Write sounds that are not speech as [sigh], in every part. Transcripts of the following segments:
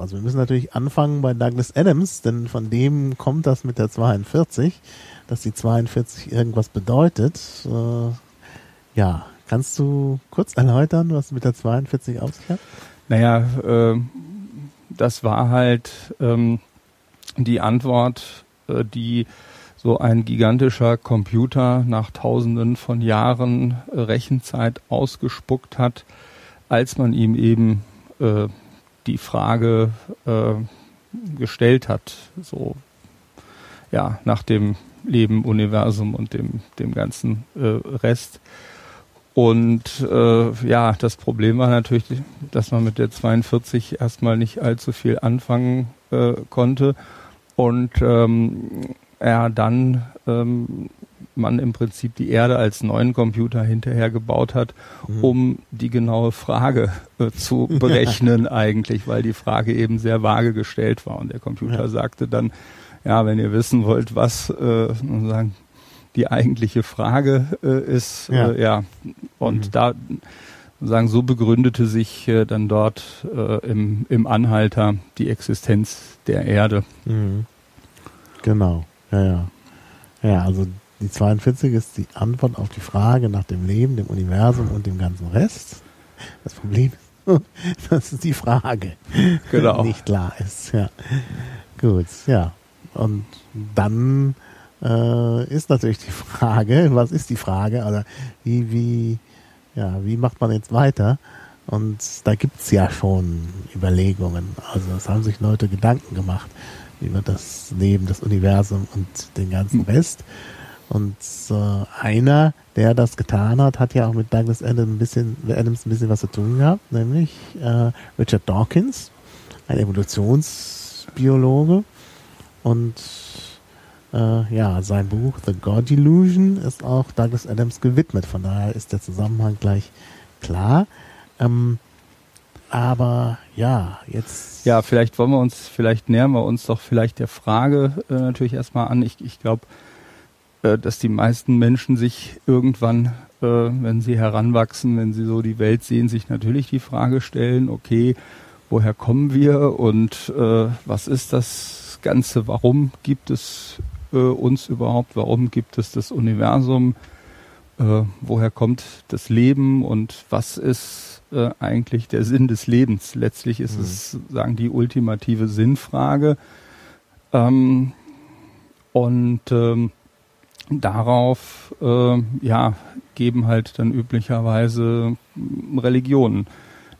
Also wir müssen natürlich anfangen bei Douglas Adams, denn von dem kommt das mit der 42, dass die 42 irgendwas bedeutet. Äh, ja, kannst du kurz erläutern, was mit der 42 auf sich hat? Naja, äh, das war halt ähm, die Antwort, äh, die so ein gigantischer Computer nach tausenden von Jahren äh, Rechenzeit ausgespuckt hat, als man ihm eben äh, die Frage äh, gestellt hat, so ja, nach dem Leben, Universum und dem, dem ganzen äh, Rest. Und äh, ja, das Problem war natürlich, dass man mit der 42 erstmal nicht allzu viel anfangen äh, konnte. Und ähm, er dann ähm, man im Prinzip die Erde als neuen Computer hinterher gebaut hat, mhm. um die genaue Frage äh, zu [laughs] berechnen eigentlich, weil die Frage eben sehr vage gestellt war und der Computer ja. sagte dann, ja, wenn ihr wissen wollt, was äh, sagen, die eigentliche Frage äh, ist, ja. Äh, ja. Und mhm. da sagen so begründete sich äh, dann dort äh, im, im Anhalter die Existenz der Erde. Mhm. Genau. Ja, ja. Ja, also die 42 ist die Antwort auf die Frage nach dem Leben, dem Universum und dem ganzen Rest. Das Problem ist, [laughs] das ist die Frage, genau. nicht klar ist. Ja. Gut, ja. Und dann äh, ist natürlich die Frage, [laughs] was ist die Frage? Oder wie, wie, ja, wie macht man jetzt weiter? Und da gibt's ja schon Überlegungen. Also es haben sich Leute Gedanken gemacht über das Leben, das Universum und den ganzen Rest. Und äh, einer, der das getan hat, hat ja auch mit Douglas Adams ein bisschen, Adams ein bisschen was zu tun gehabt, nämlich äh, Richard Dawkins, ein Evolutionsbiologe. Und äh, ja, sein Buch The God Illusion ist auch Douglas Adams gewidmet. Von daher ist der Zusammenhang gleich klar. Ähm, aber ja, jetzt. Ja, vielleicht wollen wir uns, vielleicht nähern wir uns doch vielleicht der Frage äh, natürlich erstmal an. Ich, ich glaube, äh, dass die meisten Menschen sich irgendwann, äh, wenn sie heranwachsen, wenn sie so die Welt sehen, sich natürlich die Frage stellen, okay, woher kommen wir und äh, was ist das Ganze? Warum gibt es äh, uns überhaupt? Warum gibt es das Universum? Äh, woher kommt das Leben und was ist äh, eigentlich der Sinn des Lebens. Letztlich ist mhm. es, sagen die ultimative Sinnfrage. Ähm, und ähm, darauf äh, ja, geben halt dann üblicherweise Religionen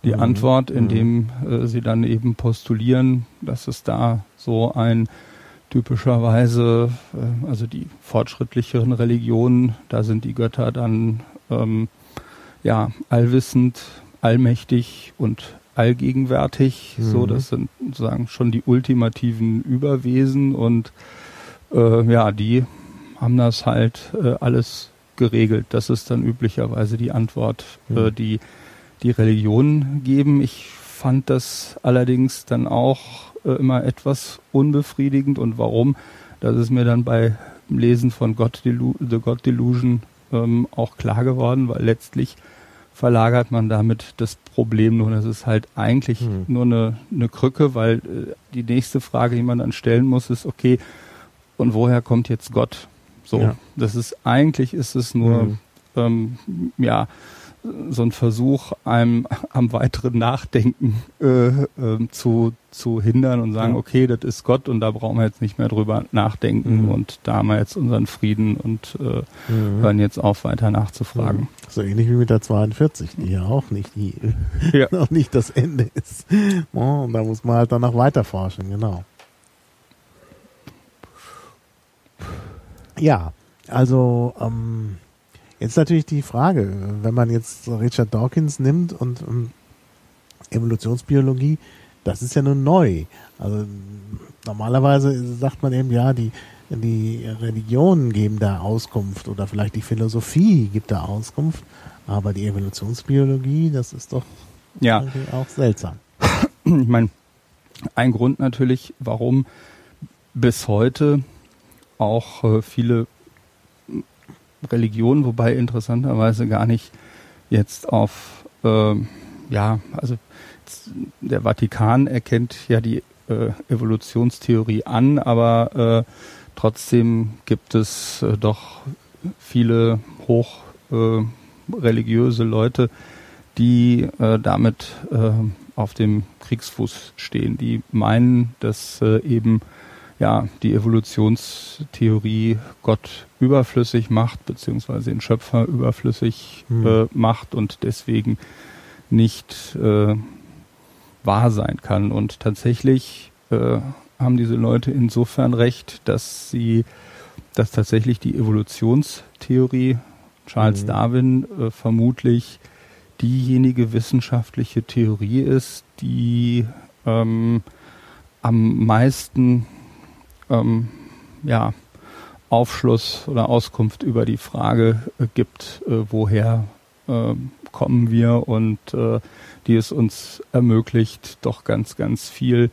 die mhm. Antwort, indem mhm. äh, sie dann eben postulieren, dass es da so ein typischerweise, äh, also die fortschrittlicheren Religionen, da sind die Götter dann ähm, ja allwissend, allmächtig und allgegenwärtig. Mhm. So, das sind sozusagen schon die ultimativen Überwesen und äh, ja, die haben das halt äh, alles geregelt. Das ist dann üblicherweise die Antwort, äh, mhm. äh, die die Religionen geben. Ich fand das allerdings dann auch äh, immer etwas unbefriedigend und warum? Das ist mir dann bei Lesen von God Delu The God Delusion ähm, auch klar geworden, weil letztlich verlagert man damit das Problem nur. Das ist halt eigentlich mhm. nur eine, eine Krücke, weil äh, die nächste Frage, die man dann stellen muss, ist, okay, und woher kommt jetzt Gott? So, ja. das ist eigentlich ist es nur, mhm. ähm, ja, so ein Versuch, einem [laughs] am weiteren Nachdenken äh, äh, zu, zu hindern und sagen, okay, das ist Gott und da brauchen wir jetzt nicht mehr drüber nachdenken mhm. und da haben wir jetzt unseren Frieden und äh, mhm. hören jetzt auf, weiter nachzufragen. Mhm. So ähnlich wie mit der 42, die ja auch nicht die, [laughs] ja. [laughs] noch nicht das Ende ist. Oh, und da muss man halt danach weiterforschen, genau. Ja, also ähm, Jetzt natürlich die Frage, wenn man jetzt Richard Dawkins nimmt und ähm, Evolutionsbiologie, das ist ja nun neu. Also normalerweise sagt man eben, ja, die, die Religionen geben da Auskunft oder vielleicht die Philosophie gibt da Auskunft, aber die Evolutionsbiologie, das ist doch ja. auch seltsam. Ich meine, ein Grund natürlich, warum bis heute auch äh, viele Religion, wobei interessanterweise gar nicht jetzt auf äh, ja, also der Vatikan erkennt ja die äh, Evolutionstheorie an, aber äh, trotzdem gibt es äh, doch viele hoch äh, Leute, die äh, damit auf dem Kriegsfuß stehen, die meinen, dass eben ja die Evolutionstheorie Gott überflüssig macht beziehungsweise den Schöpfer überflüssig hm. äh, macht und deswegen nicht äh, wahr sein kann. Und tatsächlich äh, haben diese Leute insofern recht, dass sie, dass tatsächlich die Evolutionstheorie Charles mhm. Darwin äh, vermutlich diejenige wissenschaftliche Theorie ist, die ähm, am meisten ähm, ja, Aufschluss oder Auskunft über die Frage äh, gibt, äh, woher äh, kommen wir und äh, die es uns ermöglicht, doch ganz, ganz viel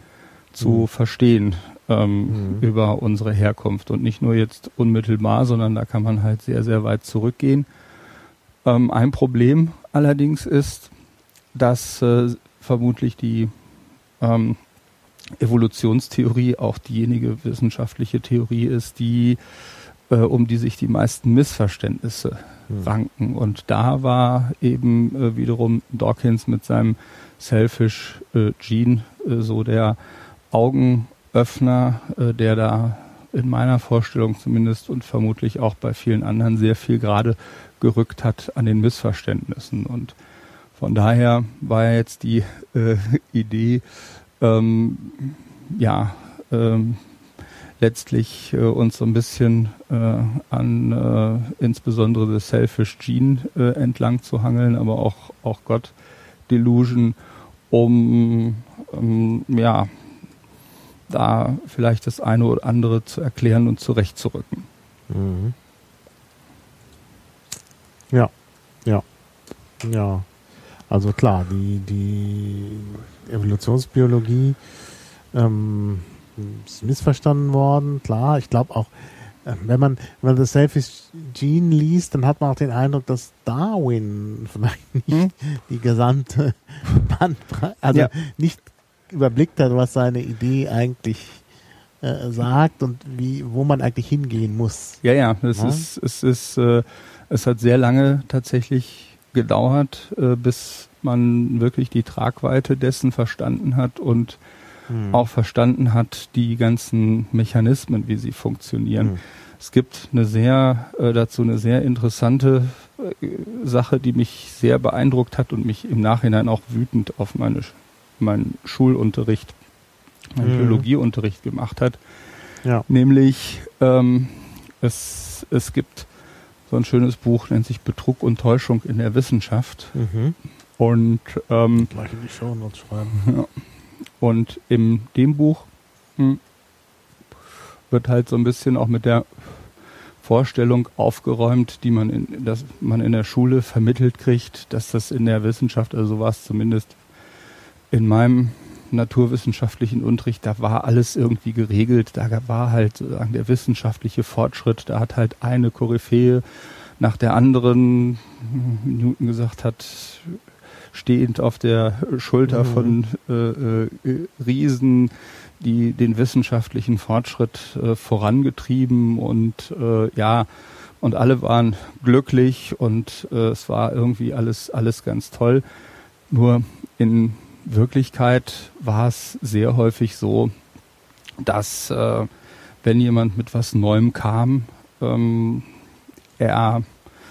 zu mhm. verstehen ähm, mhm. über unsere Herkunft. Und nicht nur jetzt unmittelbar, sondern da kann man halt sehr, sehr weit zurückgehen. Ähm, ein Problem allerdings ist, dass äh, vermutlich die ähm, Evolutionstheorie auch diejenige wissenschaftliche Theorie ist, die äh, um die sich die meisten Missverständnisse mhm. ranken. Und da war eben äh, wiederum Dawkins mit seinem Selfish äh, Gene äh, so der Augenöffner, äh, der da in meiner Vorstellung zumindest und vermutlich auch bei vielen anderen sehr viel gerade gerückt hat an den Missverständnissen. Und von daher war jetzt die äh, [laughs] Idee, ähm, ja, ähm, letztlich äh, uns so ein bisschen äh, an äh, insbesondere das Selfish Gene äh, entlang zu hangeln, aber auch, auch Gott Delusion, um ähm, ja da vielleicht das eine oder andere zu erklären und zurechtzurücken. Mhm. Ja, ja, ja. Also klar, die, die Evolutionsbiologie ähm, ist missverstanden worden, klar. Ich glaube auch, äh, wenn man, wenn man das Selfish Gene liest, dann hat man auch den Eindruck, dass Darwin [laughs] vielleicht nicht hm? die gesamte [laughs] Bandbreite, also ja. nicht überblickt hat, was seine Idee eigentlich äh, sagt und wie, wo man eigentlich hingehen muss. Ja, ja, es ja? ist, es ist, äh, es hat sehr lange tatsächlich gedauert, äh, bis man wirklich die Tragweite dessen verstanden hat und hm. auch verstanden hat, die ganzen Mechanismen, wie sie funktionieren. Hm. Es gibt eine sehr, äh, dazu eine sehr interessante äh, Sache, die mich sehr beeindruckt hat und mich im Nachhinein auch wütend auf meine, meinen Schulunterricht, meinen hm. Biologieunterricht gemacht hat. Ja. Nämlich, ähm, es, es gibt so ein schönes Buch, nennt sich Betrug und Täuschung in der Wissenschaft. Mhm. Und ähm, gleich in die Show Notes schreiben. [laughs] Ja. Und in dem Buch hm, wird halt so ein bisschen auch mit der Vorstellung aufgeräumt, die man in, dass man in der Schule vermittelt kriegt, dass das in der Wissenschaft, also es zumindest in meinem naturwissenschaftlichen Unterricht, da war alles irgendwie geregelt, da war halt sozusagen der wissenschaftliche Fortschritt, da hat halt eine Koryphäe nach der anderen, Newton gesagt hat, stehend auf der Schulter mhm. von äh, äh, Riesen, die den wissenschaftlichen Fortschritt äh, vorangetrieben und äh, ja, und alle waren glücklich und äh, es war irgendwie alles, alles ganz toll. Nur in Wirklichkeit war es sehr häufig so, dass äh, wenn jemand mit was Neuem kam, ähm, er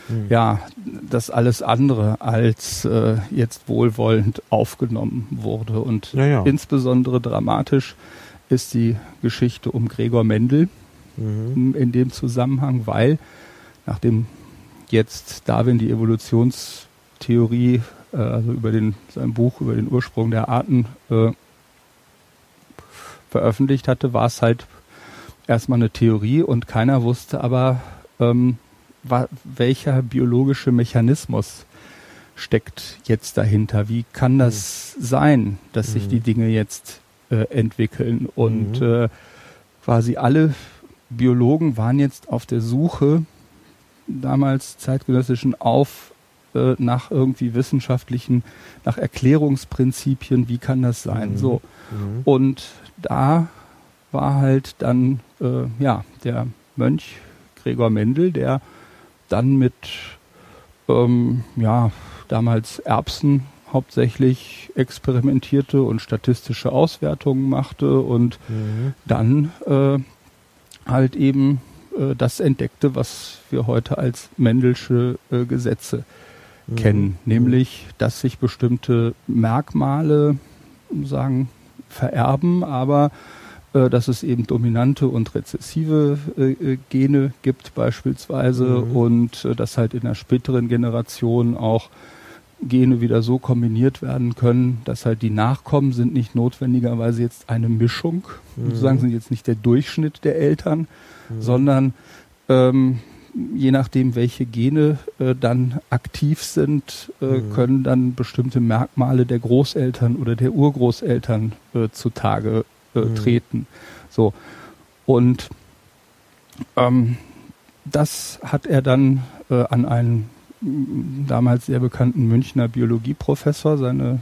mhm. ja, das alles andere als äh, jetzt wohlwollend aufgenommen wurde. Und ja, ja. insbesondere dramatisch ist die Geschichte um Gregor Mendel mhm. in dem Zusammenhang, weil nachdem jetzt Darwin die Evolutionstheorie, äh, also über den, sein Buch über den Ursprung der Arten äh, veröffentlicht hatte, war es halt erstmal eine Theorie und keiner wusste aber, ähm, welcher biologische Mechanismus steckt jetzt dahinter? Wie kann das mhm. sein, dass sich die mhm. Dinge jetzt äh, entwickeln? Und mhm. äh, quasi alle Biologen waren jetzt auf der Suche damals zeitgenössischen auf äh, nach irgendwie wissenschaftlichen, nach Erklärungsprinzipien, wie kann das sein? Mhm. So. Mhm. Und da war halt dann äh, ja der Mönch Gregor Mendel, der dann mit ähm, ja damals Erbsen hauptsächlich experimentierte und statistische Auswertungen machte und Mhm. dann äh, halt eben äh, das entdeckte, was wir heute als Mendelsche äh, Gesetze Mhm. kennen, nämlich dass sich bestimmte Merkmale sagen vererben, aber äh, dass es eben dominante und rezessive äh, äh, Gene gibt beispielsweise Mhm. und äh, dass halt in der späteren Generation auch Gene wieder so kombiniert werden können, dass halt die Nachkommen sind nicht notwendigerweise jetzt eine Mischung, Mhm. sozusagen sind jetzt nicht der Durchschnitt der Eltern, Mhm. sondern ähm, je nachdem, welche Gene äh, dann aktiv sind, äh, Mhm. können dann bestimmte Merkmale der Großeltern oder der Urgroßeltern äh, zutage äh, Mhm. treten. So. Und ähm, das hat er dann äh, an einen damals sehr bekannten Münchner Biologieprofessor seine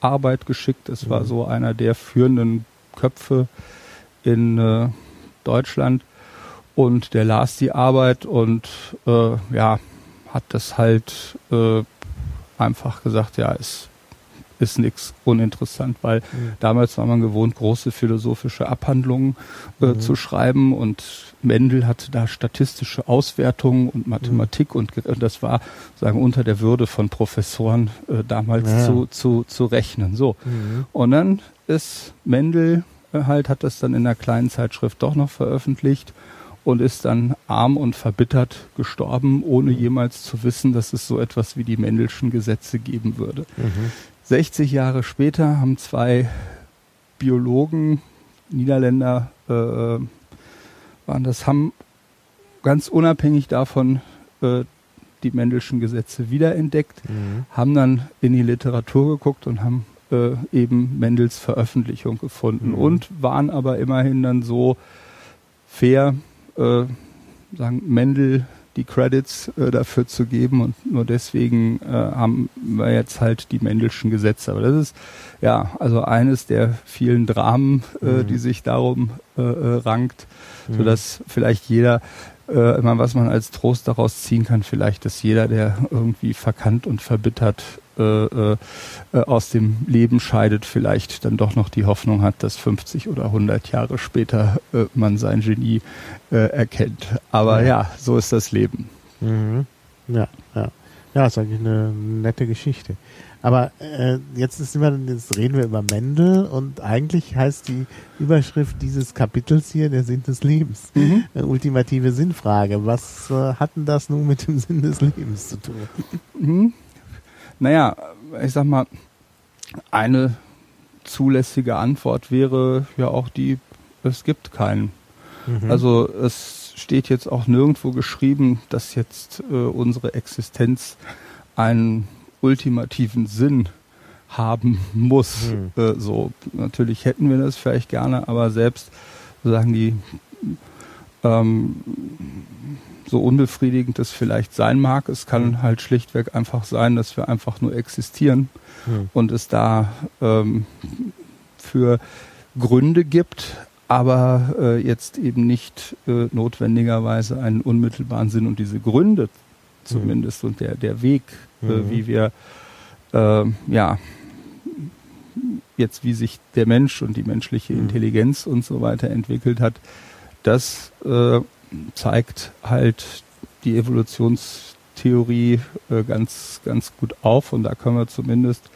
Arbeit geschickt. Es war Mhm. so einer der führenden Köpfe in äh, Deutschland und der las die Arbeit und äh, ja hat das halt äh, einfach gesagt, ja, ist ist nichts uninteressant, weil Mhm. damals war man gewohnt, große philosophische Abhandlungen äh, Mhm. zu schreiben und Mendel hatte da statistische Auswertungen und Mathematik und ge- das war sagen unter der Würde von Professoren äh, damals Ja. zu, zu, zu rechnen. So. Mhm. Und dann ist Mendel äh, halt, hat das dann in einer kleinen Zeitschrift doch noch veröffentlicht und ist dann arm und verbittert gestorben, ohne jemals zu wissen, dass es so etwas wie die Mendelschen Gesetze geben würde. Mhm. 60 Jahre später haben zwei Biologen, Niederländer, äh, waren das, haben ganz unabhängig davon äh, die Mendelschen Gesetze wiederentdeckt Mhm. haben dann in die Literatur geguckt und haben äh, eben Mendels Veröffentlichung gefunden Mhm. und waren aber immerhin dann so fair, äh, sagen Mendel die Credits äh, dafür zu geben und nur deswegen äh, haben wir jetzt halt die Mendelschen Gesetze. Aber das ist ja also eines der vielen Dramen, äh, Mhm. die sich darum äh, äh, rankt, Mhm. sodass vielleicht jeder äh, immer was man als Trost daraus ziehen kann, vielleicht, dass jeder, der irgendwie verkannt und verbittert äh, äh, äh, aus dem Leben scheidet, vielleicht dann doch noch die Hoffnung hat, dass 50 oder 100 Jahre später äh, man sein Genie äh, erkennt. Aber Ja. ja, so ist das Leben. Mhm. Ja, ja. Ja, ist eigentlich eine nette Geschichte. Aber jetzt, ist immer, jetzt reden wir über Mendel und eigentlich heißt die Überschrift dieses Kapitels hier der Sinn des Lebens. Eine ultimative Sinnfrage. Was äh, hat denn das nun mit dem Sinn des Lebens zu tun? Mhm. Naja, ich sag mal, eine zulässige Antwort wäre ja auch die, es gibt keinen. Mhm. Also es steht jetzt auch nirgendwo geschrieben, dass jetzt äh, unsere Existenz einen ultimativen Sinn haben muss. Hm. Äh, so natürlich hätten wir das vielleicht gerne, aber selbst sagen die ähm, so unbefriedigend das vielleicht sein mag, es kann Hm. halt schlichtweg einfach sein, dass wir einfach nur existieren Hm. und es da ähm, für Gründe gibt, aber äh, jetzt eben nicht äh, notwendigerweise einen unmittelbaren Sinn und diese Gründe zumindest und der, der Weg, äh, Mhm. wie wir äh, ja jetzt wie sich der Mensch und die menschliche Mhm. Intelligenz und so weiter entwickelt hat, das äh, zeigt halt die Evolutionstheorie äh, ganz, ganz gut auf und da können wir zumindest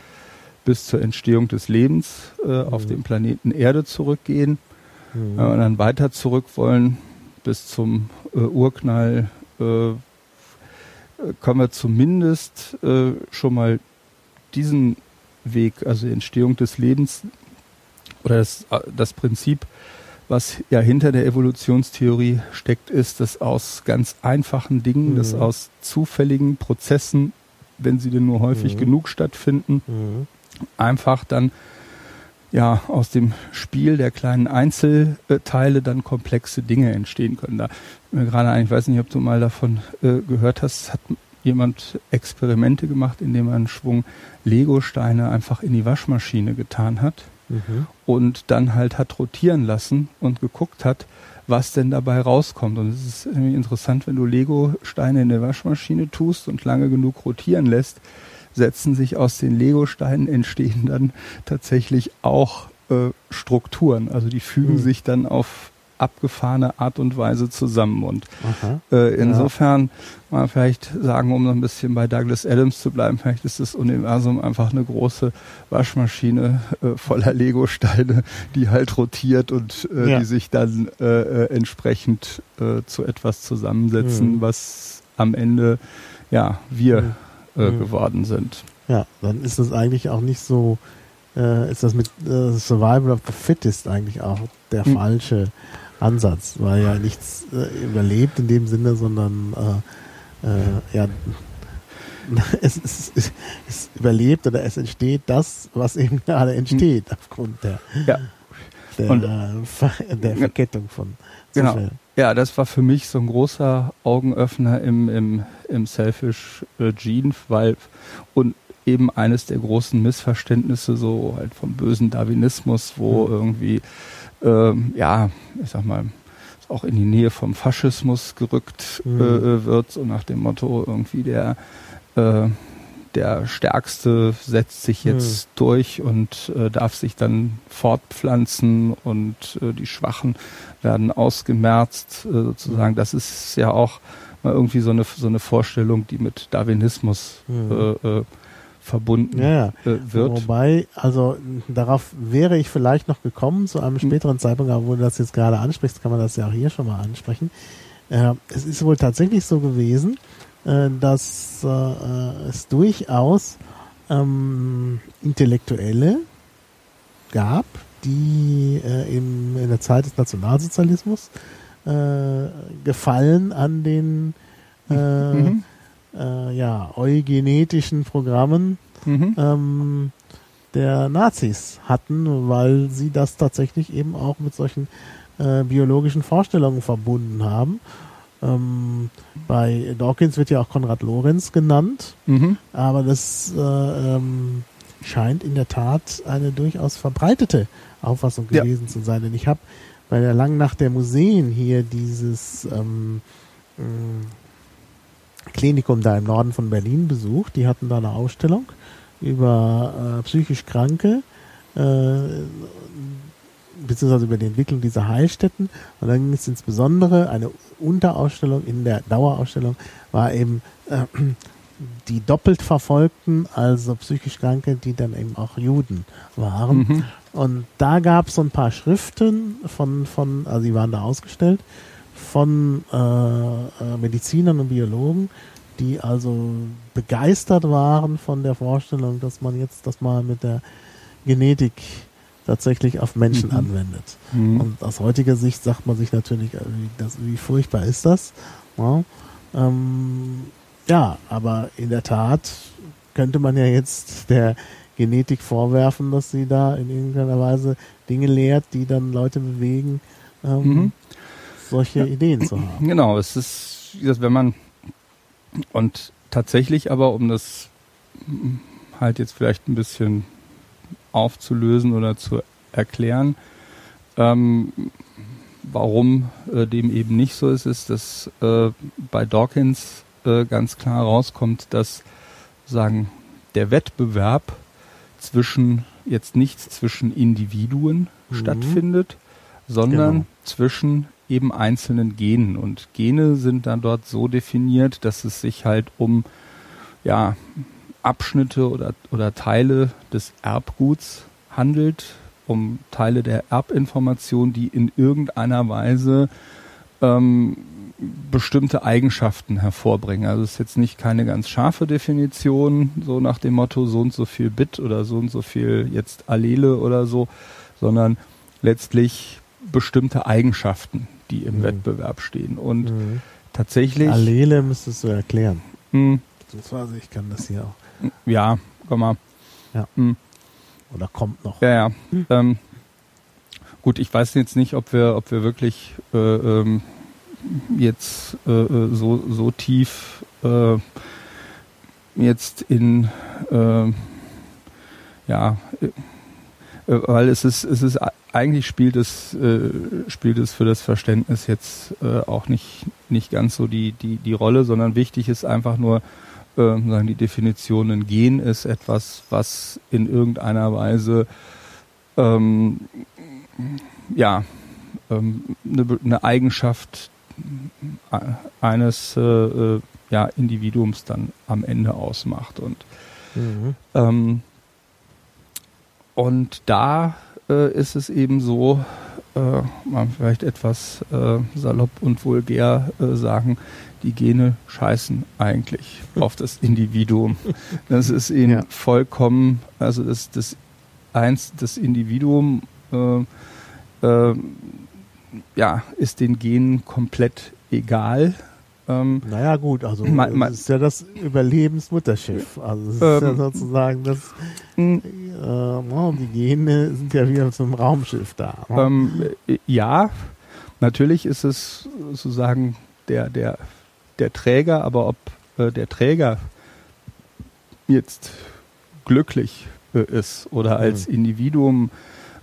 bis zur Entstehung des Lebens äh, auf Mhm. dem Planeten Erde zurückgehen. Mhm. Wenn wir dann weiter zurück wollen, bis zum äh, Urknall, äh, können wir zumindest äh, schon mal diesen Weg, also die Entstehung des Lebens oder das, äh, das Prinzip, was ja hinter der Evolutionstheorie steckt, ist, dass aus ganz einfachen Dingen, dass Mhm. aus zufälligen Prozessen, wenn sie denn nur häufig Mhm. genug stattfinden, Mhm. einfach dann ja aus dem Spiel der kleinen Einzelteile dann komplexe Dinge entstehen können. Da mir gerade ein, ich weiß nicht, ob du mal davon äh, gehört hast, hat jemand Experimente gemacht, indem er einen Schwung Lego-Steine einfach in die Waschmaschine getan hat mhm. und dann halt hat rotieren lassen und geguckt hat, was denn dabei rauskommt. Und es ist irgendwie interessant, wenn du Lego-Steine in der Waschmaschine tust und lange genug rotieren lässt, setzen sich aus den Lego-Steinen entstehen dann tatsächlich auch äh, Strukturen. Also die fügen mhm. sich dann auf abgefahrene Art und Weise zusammen. Und äh, insofern ja. mal vielleicht sagen, um noch ein bisschen bei Douglas Adams zu bleiben, vielleicht ist das Universum einfach eine große Waschmaschine äh, voller Lego-Steine, die halt rotiert und äh, ja. die sich dann äh, äh entsprechend äh, zu etwas zusammensetzen, mhm. was am Ende ja wir mhm. Mhm. geworden sind. Ja, dann ist das eigentlich auch nicht so, ist das mit Survival of the Fittest eigentlich auch der mhm. falsche Ansatz, weil ja nichts äh, überlebt in dem Sinne, sondern äh, äh, ja, [laughs] es, es, es, überlebt oder es entsteht das, was eben gerade entsteht aufgrund der, ja. der, Und, äh, [laughs] der Verkettung von Genau. Ja, das war für mich so ein großer Augenöffner im, im, im Selfish äh, Gene, weil und eben eines der großen Missverständnisse so halt vom bösen Darwinismus, wo mhm. irgendwie ja, ich sag mal, auch in die Nähe vom Faschismus gerückt mhm. äh, wird, so nach dem Motto irgendwie der äh, der Stärkste setzt sich jetzt mhm. durch und äh, darf sich dann fortpflanzen und äh, die Schwachen werden ausgemerzt, äh, sozusagen. Das ist ja auch mal irgendwie so eine so eine Vorstellung, die mit Darwinismus mhm. Äh, äh, verbunden ja, äh, wird. Wobei, also darauf wäre ich vielleicht noch gekommen zu einem hm. späteren Zeitpunkt, aber wo du das jetzt gerade ansprichst, kann man das ja auch hier schon mal ansprechen. Äh, es ist wohl tatsächlich so gewesen, äh, dass äh, es durchaus ähm, Intellektuelle gab, die äh, im, in der Zeit des Nationalsozialismus äh, Gefallen an den mhm äh, ja, eugenetischen Programmen mhm. ähm, der Nazis hatten, weil sie das tatsächlich eben auch mit solchen äh, biologischen Vorstellungen verbunden haben. Ähm, bei Dawkins wird ja auch Konrad Lorenz genannt, mhm. aber das äh, ähm, scheint in der Tat eine durchaus verbreitete Auffassung gewesen ja. zu sein. Denn ich habe bei der langen Nacht der Museen hier dieses ähm, Klinikum da im Norden von Berlin besucht. Die hatten da eine Ausstellung über äh, psychisch Kranke, äh, beziehungsweise über die Entwicklung dieser Heilstätten. Und dann ging es insbesondere, eine Unterausstellung in der Dauerausstellung war eben äh, die doppelt Verfolgten, also psychisch Kranke, die dann eben auch Juden waren. Mhm. Und da gab es so ein paar Schriften von, von, also die waren da ausgestellt, von äh, äh, Medizinern und Biologen, die also begeistert waren von der Vorstellung, dass man jetzt das mal mit der Genetik tatsächlich auf Menschen mhm. anwendet. Mhm. Und aus heutiger Sicht sagt man sich natürlich, äh, wie, das, wie furchtbar ist das? Ja, ähm, ja, aber in der Tat könnte man ja jetzt der Genetik vorwerfen, dass sie da in irgendeiner Weise Dinge lehrt, die dann Leute bewegen, ähm, mhm solche ja. Ideen zu haben. Genau, es ist, wenn man und tatsächlich aber, um das halt jetzt vielleicht ein bisschen aufzulösen oder zu erklären, ähm, warum äh, dem eben nicht so ist, ist, dass äh, bei Dawkins äh, ganz klar rauskommt, dass sagen der Wettbewerb zwischen jetzt nicht zwischen Individuen mhm. stattfindet, sondern genau. zwischen eben einzelnen Genen. Und Gene sind dann dort so definiert, dass es sich halt um ja, Abschnitte oder, oder Teile des Erbguts handelt, um Teile der Erbinformation, die in irgendeiner Weise ähm, bestimmte Eigenschaften hervorbringen. Also es ist jetzt nicht keine ganz scharfe Definition, so nach dem Motto so und so viel Bit oder so und so viel jetzt Allele oder so, sondern letztlich bestimmte Eigenschaften, die im mhm. Wettbewerb stehen. Und mhm. tatsächlich. Allele müsstest du erklären. Mhm. Beziehungsweise ich kann das hier auch. Ja, komm mal. Ja. Mhm. Oder kommt noch. Ja, ja. Mhm. Ähm, gut, ich weiß jetzt nicht, ob wir, ob wir wirklich äh, ähm, jetzt äh, äh so, so tief äh, jetzt in äh, ja äh, weil es ist es ist eigentlich spielt es äh, spielt es für das Verständnis jetzt äh, auch nicht nicht ganz so die die die Rolle, sondern wichtig ist einfach nur äh, sagen die Definition ein Gen ist etwas, was in irgendeiner Weise ähm, ja ähm, eine, eine Eigenschaft eines äh, äh, ja, Individuums dann am Ende ausmacht. Und, mhm. ähm, und da äh, ist es eben so, äh, man vielleicht etwas äh, salopp und vulgär äh, sagen, die Gene scheißen eigentlich auf das Individuum. Das ist ihnen ja. vollkommen, also das, das eins, das Individuum äh, äh, ja, ist den Genen komplett egal. Ähm, naja gut, also mein, mein, das ist ja das Überlebensmutterschiff. Also es ist ähm, ja sozusagen das, äh, die Gene sind ja wieder zum Raumschiff da. Ähm, ja, natürlich ist es sozusagen der, der, der Träger, aber ob äh, der Träger jetzt glücklich äh, ist oder als mhm. Individuum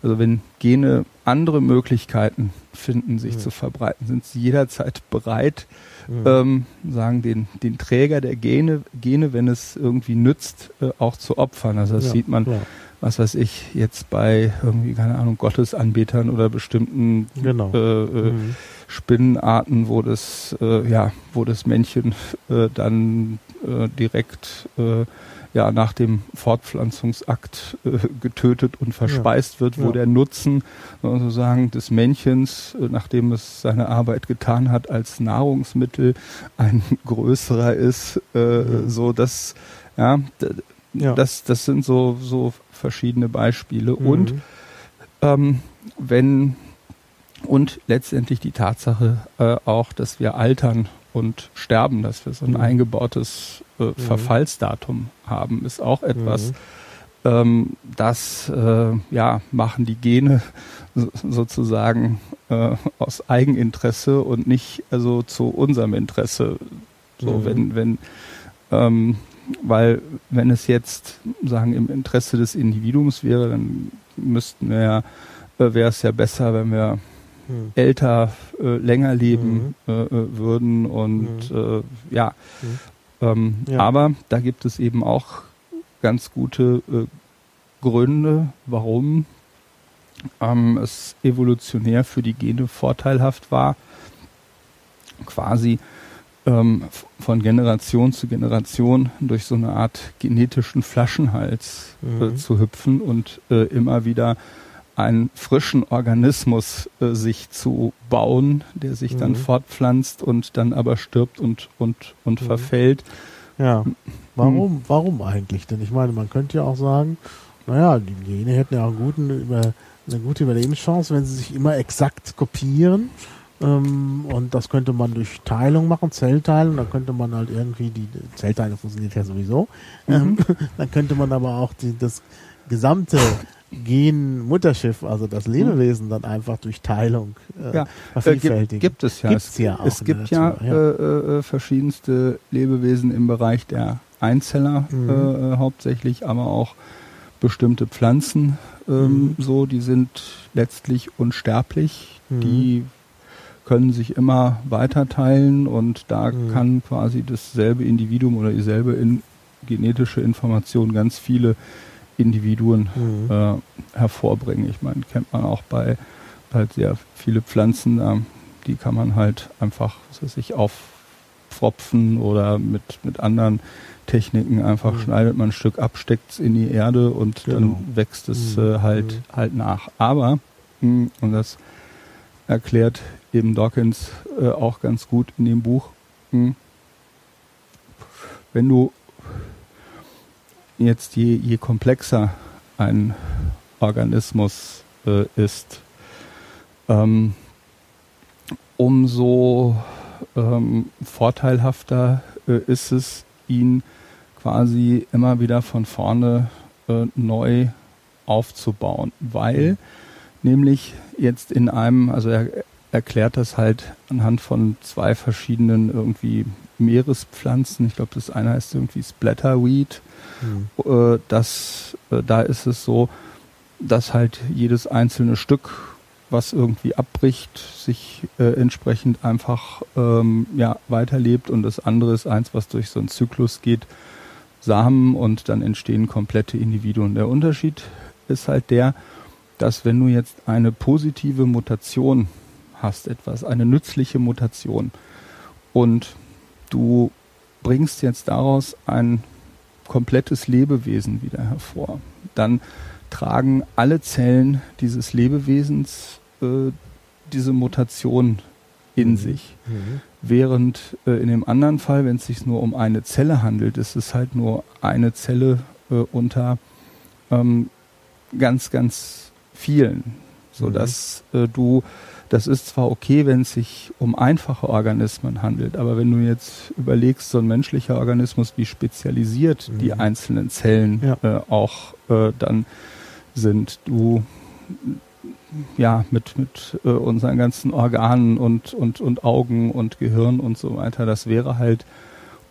also wenn Gene andere Möglichkeiten finden, sich mhm. zu verbreiten, sind sie jederzeit bereit, mhm. ähm, sagen den, den Träger der Gene, Gene, wenn es irgendwie nützt, äh, auch zu opfern. Also das ja, sieht man, ja. was weiß ich, jetzt bei irgendwie, keine Ahnung, Gottesanbetern oder bestimmten genau. äh, äh, mhm. Spinnenarten, wo das, äh, ja, wo das Männchen äh, dann äh, direkt ja nach dem Fortpflanzungsakt äh, getötet und verspeist ja. wird, wo ja. der Nutzen sozusagen des Männchens, äh, nachdem es seine Arbeit getan hat, als Nahrungsmittel ein [laughs] größerer ist, äh, mhm. so dass ja, ja, das das sind so so verschiedene Beispiele mhm. und ähm, wenn und letztendlich die Tatsache äh, auch, dass wir altern und sterben, dass wir so ein mhm. eingebautes äh, mhm. Verfallsdatum haben, ist auch etwas, mhm. ähm, das äh, ja machen die Gene so, sozusagen äh, aus Eigeninteresse und nicht also zu unserem Interesse. So mhm. wenn wenn ähm, weil wenn es jetzt sagen im Interesse des Individuums wäre, dann müssten wir ja äh, wäre es ja besser, wenn wir hm. älter, äh, länger leben mhm. äh, äh würden und mhm. äh, ja. Mhm. Ähm, ja. Aber da gibt es eben auch ganz gute äh, Gründe, warum ähm, es evolutionär für die Gene vorteilhaft war, quasi ähm, von Generation zu Generation durch so eine Art genetischen Flaschenhals äh, mhm. zu hüpfen und äh, immer wieder einen frischen Organismus äh, sich zu bauen, der sich mhm. dann fortpflanzt und dann aber stirbt und, und, und mhm. verfällt. Ja. Warum, hm. warum eigentlich? Denn ich meine, man könnte ja auch sagen, naja, die Gene hätten ja auch guten, über, eine gute Überlebenschance, wenn sie sich immer exakt kopieren. Ähm, und das könnte man durch Teilung machen, Zellteilung, dann könnte man halt irgendwie, die Zellteilung funktioniert ja sowieso, mhm. ähm, [laughs] dann könnte man aber auch die, das gesamte Gen-Mutterschiff, also das Lebewesen, dann einfach durch Teilung äh, ja, vervielfältigen. Äh, gibt, gibt es ja. Gibt's es, ja auch es gibt ja, ja. Äh, äh, verschiedenste Lebewesen im Bereich der Einzeller mhm. Äh, hauptsächlich, aber auch bestimmte Pflanzen ähm, mhm. so, die sind letztlich unsterblich. Mhm. Die können sich immer weiter teilen und da mhm. kann quasi dasselbe Individuum oder dieselbe in, genetische Information ganz viele Individuen mhm. äh, hervorbringen. Ich meine, kennt man auch bei halt sehr viele Pflanzen, äh, die kann man halt einfach, was weiß ich, aufpfropfen oder mit, mit anderen Techniken einfach mhm. schneidet man ein Stück ab, steckt es in die Erde und genau. dann wächst es mhm. äh, halt, mhm. halt nach. Aber, mh, hm, und das erklärt eben Dawkins äh, auch ganz gut in dem Buch, mh, hm, wenn du jetzt je, je komplexer ein Organismus äh, ist, ähm, umso ähm, vorteilhafter äh, ist es, ihn quasi immer wieder von vorne äh, neu aufzubauen, weil nämlich jetzt in einem, also er erklärt das halt anhand von zwei verschiedenen irgendwie Meerespflanzen. Ich glaube, das eine heißt irgendwie Splatterweed. Mhm. Äh, da ist es so, dass halt jedes einzelne Stück, was irgendwie abbricht, sich äh, entsprechend einfach ähm, ja, weiterlebt und das andere ist eins, was durch so einen Zyklus geht, Samen und dann entstehen komplette Individuen. Der Unterschied ist halt der, dass wenn du jetzt eine positive Mutation hast, etwas, eine nützliche Mutation und du bringst jetzt daraus ein komplettes Lebewesen wieder hervor, dann tragen alle Zellen dieses Lebewesens äh, diese Mutation in mhm. sich. Mhm. Während äh, in dem anderen Fall, wenn es sich nur um eine Zelle handelt, ist es halt nur eine Zelle äh, unter ähm, ganz, ganz vielen, sodass mhm. äh, du das ist zwar okay, wenn es sich um einfache Organismen handelt, aber wenn du jetzt überlegst, so ein menschlicher Organismus, wie spezialisiert mhm. die einzelnen Zellen ja. äh, auch äh, dann sind, du ja mit mit äh, unseren ganzen Organen und und und Augen und Gehirn und so weiter, das wäre halt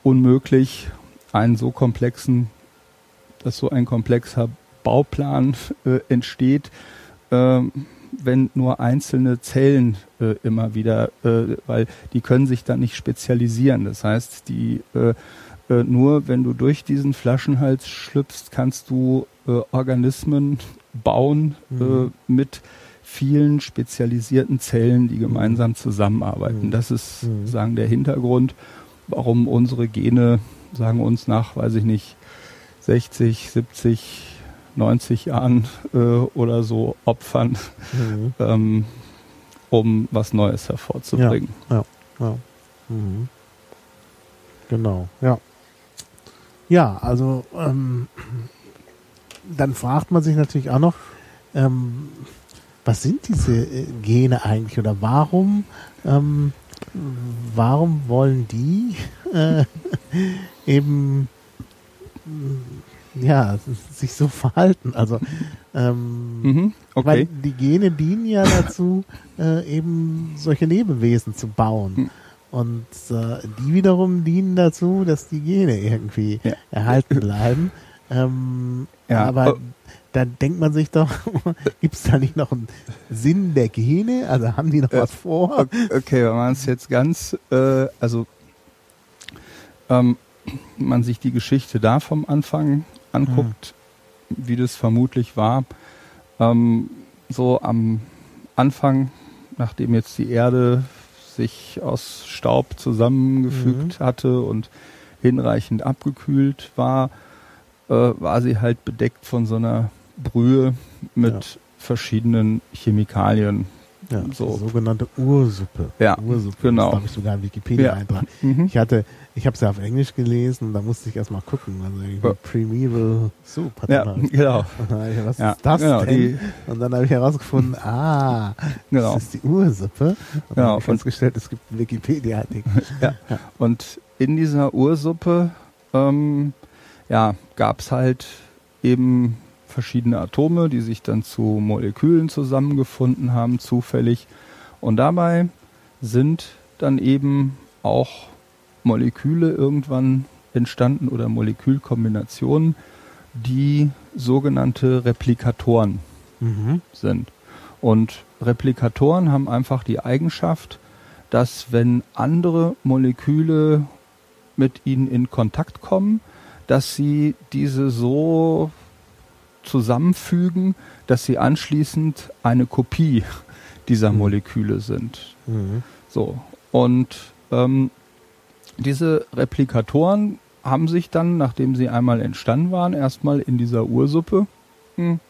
unmöglich, einen so komplexen, dass so ein komplexer Bauplan äh, entsteht. Ähm, wenn nur einzelne Zellen äh, immer wieder, äh, weil die können sich dann nicht spezialisieren. Das heißt, die äh, äh nur wenn du durch diesen Flaschenhals schlüpfst, kannst du äh, Organismen bauen äh, mhm. mit vielen spezialisierten Zellen, die gemeinsam zusammenarbeiten. Mhm. Das ist, mhm. sagen, der Hintergrund, warum unsere Gene, sagen uns nach, weiß ich nicht, 60, 70, 90 Jahren äh, oder so opfern, mhm. ähm, um was Neues hervorzubringen. Ja, ja, ja. Mhm. Genau, ja. Ja, also ähm, dann fragt man sich natürlich auch noch, ähm, was sind diese äh, Gene eigentlich oder warum, ähm, warum wollen die äh, [laughs] eben ja, sich so [laughs] verhalten. Also ähm, mhm, okay. weil die Gene dienen ja dazu, äh, eben solche Lebewesen zu bauen. Mhm. Und äh, die wiederum dienen dazu, dass die Gene irgendwie ja. erhalten bleiben. Ähm, ja. Aber oh. da denkt man sich doch, [laughs] gibt es da nicht noch einen Sinn der Gene? Also haben die noch äh, was vor? Okay, wenn man es jetzt ganz, äh, also ähm, man sich die Geschichte da vom Anfang anguckt, mhm. wie das vermutlich war, ähm, so am Anfang, nachdem jetzt die Erde sich aus Staub zusammengefügt mhm. hatte und hinreichend abgekühlt war, äh, war sie halt bedeckt von so einer Brühe mit ja. verschiedenen Chemikalien. Ja, so. sogenannte Ursuppe. Ja, Ursuppe. genau. Das habe ich sogar in Wikipedia ja. Mhm. Ich hatte ich habe es ja auf Englisch gelesen da musste ich erstmal gucken. Also irgendwie Primeval Soup hat ja, genau. [laughs] was ja, ist das genau, denn? und dann habe ich herausgefunden, ah, genau. das ist die Ursuppe. Und genau. dann habe ich festgestellt, es gibt einen Wikipedia-Artikel. [laughs] ja. ja. Und in dieser Ursuppe ähm, ja, gab es halt eben verschiedene Atome, die sich dann zu Molekülen zusammengefunden haben, zufällig. Und dabei sind dann eben auch Moleküle irgendwann entstanden oder Molekülkombinationen, die sogenannte Replikatoren mhm. sind. Und Replikatoren haben einfach die Eigenschaft, dass wenn andere Moleküle mit ihnen in Kontakt kommen, dass sie diese so zusammenfügen, dass sie anschließend eine Kopie dieser mhm. Moleküle sind. Mhm. So. Und ähm, diese Replikatoren haben sich dann, nachdem sie einmal entstanden waren, erstmal in dieser Ursuppe hm,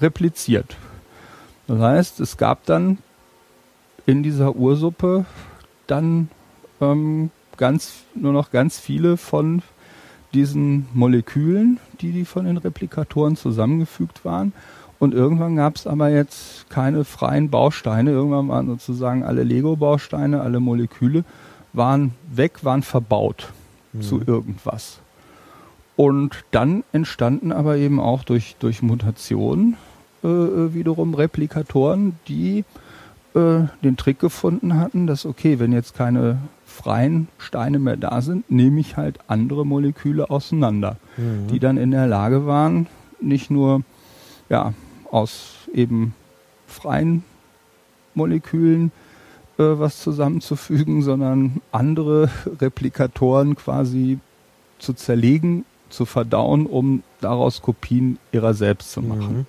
repliziert. Das heißt, es gab dann in dieser Ursuppe dann ähm, ganz, nur noch ganz viele von diesen Molekülen, die, die von den Replikatoren zusammengefügt waren. Und irgendwann gab es aber jetzt keine freien Bausteine. Irgendwann waren sozusagen alle Lego-Bausteine, alle Moleküle waren weg, waren verbaut mhm. zu irgendwas. Und dann entstanden aber eben auch durch, durch Mutationen äh, äh, wiederum Replikatoren, die äh, den Trick gefunden hatten, dass okay, wenn jetzt keine freien Steine mehr da sind, nehme ich halt andere Moleküle auseinander, mhm. die dann in der Lage waren, nicht nur ja, aus eben freien Molekülen äh, was zusammenzufügen, sondern andere Replikatoren quasi zu zerlegen, zu verdauen, um daraus Kopien ihrer selbst zu machen. Mhm.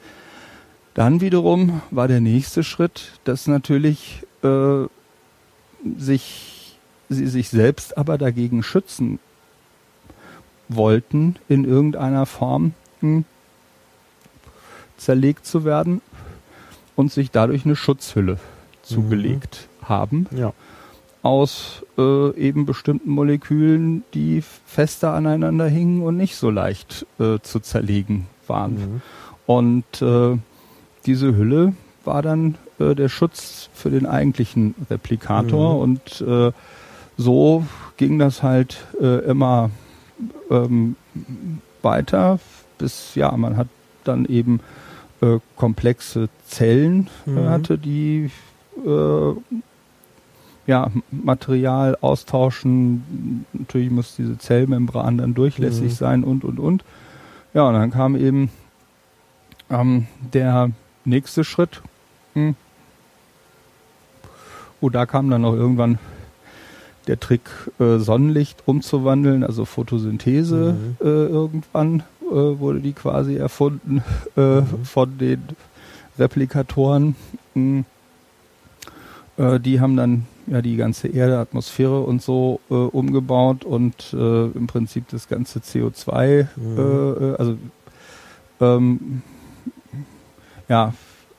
Dann wiederum war der nächste Schritt, dass natürlich äh, sich, sie sich selbst aber dagegen schützen wollten, in irgendeiner Form hm, zerlegt zu werden und sich dadurch eine Schutzhülle zugelegt mhm. Haben. Ja. Aus äh, eben bestimmten Molekülen, die fester aneinander hingen und nicht so leicht äh, zu zerlegen waren. Mhm. Und äh, diese Hülle war dann äh, der Schutz für den eigentlichen Replikator mhm. und äh, so ging das halt äh, immer ähm, weiter, bis ja, man hat dann eben komplexe Zellen mhm. hatte, die äh, ja, Material austauschen. Natürlich muss diese Zellmembran dann durchlässig mhm. sein und, und, und. Ja, und dann kam eben ähm, der nächste Schritt. Hm. Oh, da kam dann noch irgendwann der Trick, äh, Sonnenlicht umzuwandeln, also Photosynthese mhm. äh, irgendwann äh, wurde die quasi erfunden äh, mhm. von den Replikatoren. Mhm. die haben dann ja die ganze Erde, Atmosphäre und so äh, umgebaut und äh, im Prinzip das ganze CO2, mhm. also ähm, ja,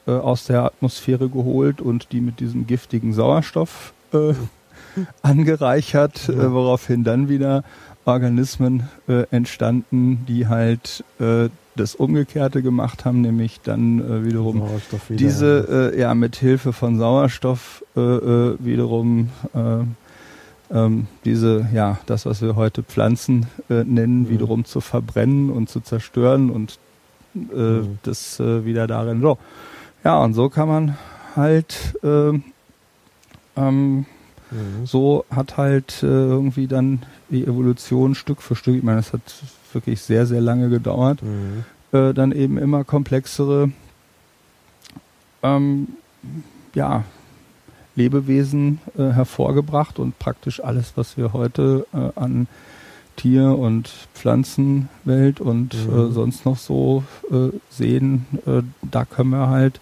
aus der Atmosphäre geholt und die mit diesem giftigen Sauerstoff [laughs] angereichert, ja. woraufhin dann wieder Organismen äh, entstanden, die halt äh, das Umgekehrte gemacht haben, nämlich dann äh, wiederum wieder, diese äh, ja mit Hilfe von Sauerstoff äh, äh, wiederum äh, ähm, diese ja das was wir heute Pflanzen äh, nennen mhm. wiederum zu verbrennen und zu zerstören und mhm. das wieder darin so ja und so kann man halt äh, ähm, Mhm. So hat halt äh, irgendwie dann die Evolution Stück für Stück, ich meine, es hat wirklich sehr, sehr lange gedauert, mhm. äh, dann eben immer komplexere ähm, ja, Lebewesen äh, hervorgebracht und praktisch alles, was wir heute äh, an Tier- und Pflanzenwelt und äh, mhm. sonst noch so äh, sehen, da können wir halt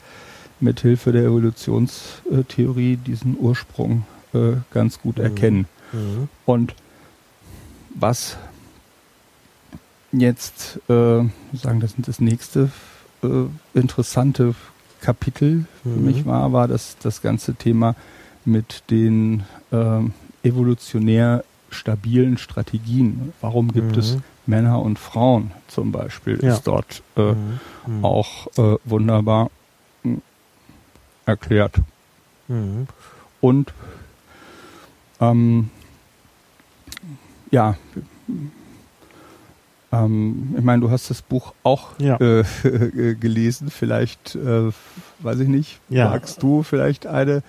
mit Hilfe der Evolutionstheorie diesen Ursprung äh, ganz gut mhm. erkennen. Mhm. Und was jetzt äh, sagen, das sind das nächste äh, interessante Kapitel für mhm. mich war, war das, das ganze Thema mit den äh, evolutionär stabilen Strategien. Warum gibt es mhm. Männer und Frauen zum Beispiel? Ja. Ist dort äh, mhm. Mhm. auch äh, wunderbar hm, erklärt. Und ähm, ja, ähm, ich meine, du hast das Buch auch ja. äh, [laughs] gelesen. Vielleicht, äh, weiß ich nicht, ja. magst du vielleicht eine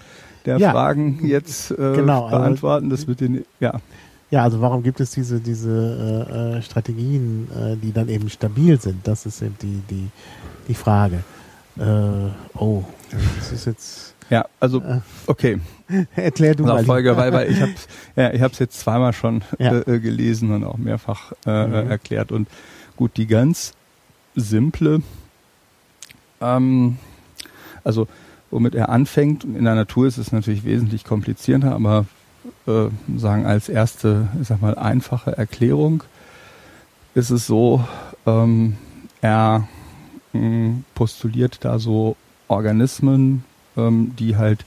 der ja. Fragen jetzt äh, genau, also beantworten? Also, das mit den, ja. Ja, also warum gibt es diese diese äh, äh, Strategien, äh, die dann eben stabil sind? Das ist eben die die die Frage. Äh, oh, das ist jetzt ja, also äh. okay. [laughs] Erklär du mal. Folge, weil, weil ich habe [laughs] ja, ich habe es jetzt zweimal schon ja. äh, gelesen und auch mehrfach äh, mhm. erklärt und gut die ganz simple, ähm, also womit er anfängt in der Natur ist es natürlich wesentlich komplizierter, aber äh, sagen als erste, ich sag mal einfache Erklärung ist es so, ähm, er mh, hm, postuliert da so Organismen ähm, die halt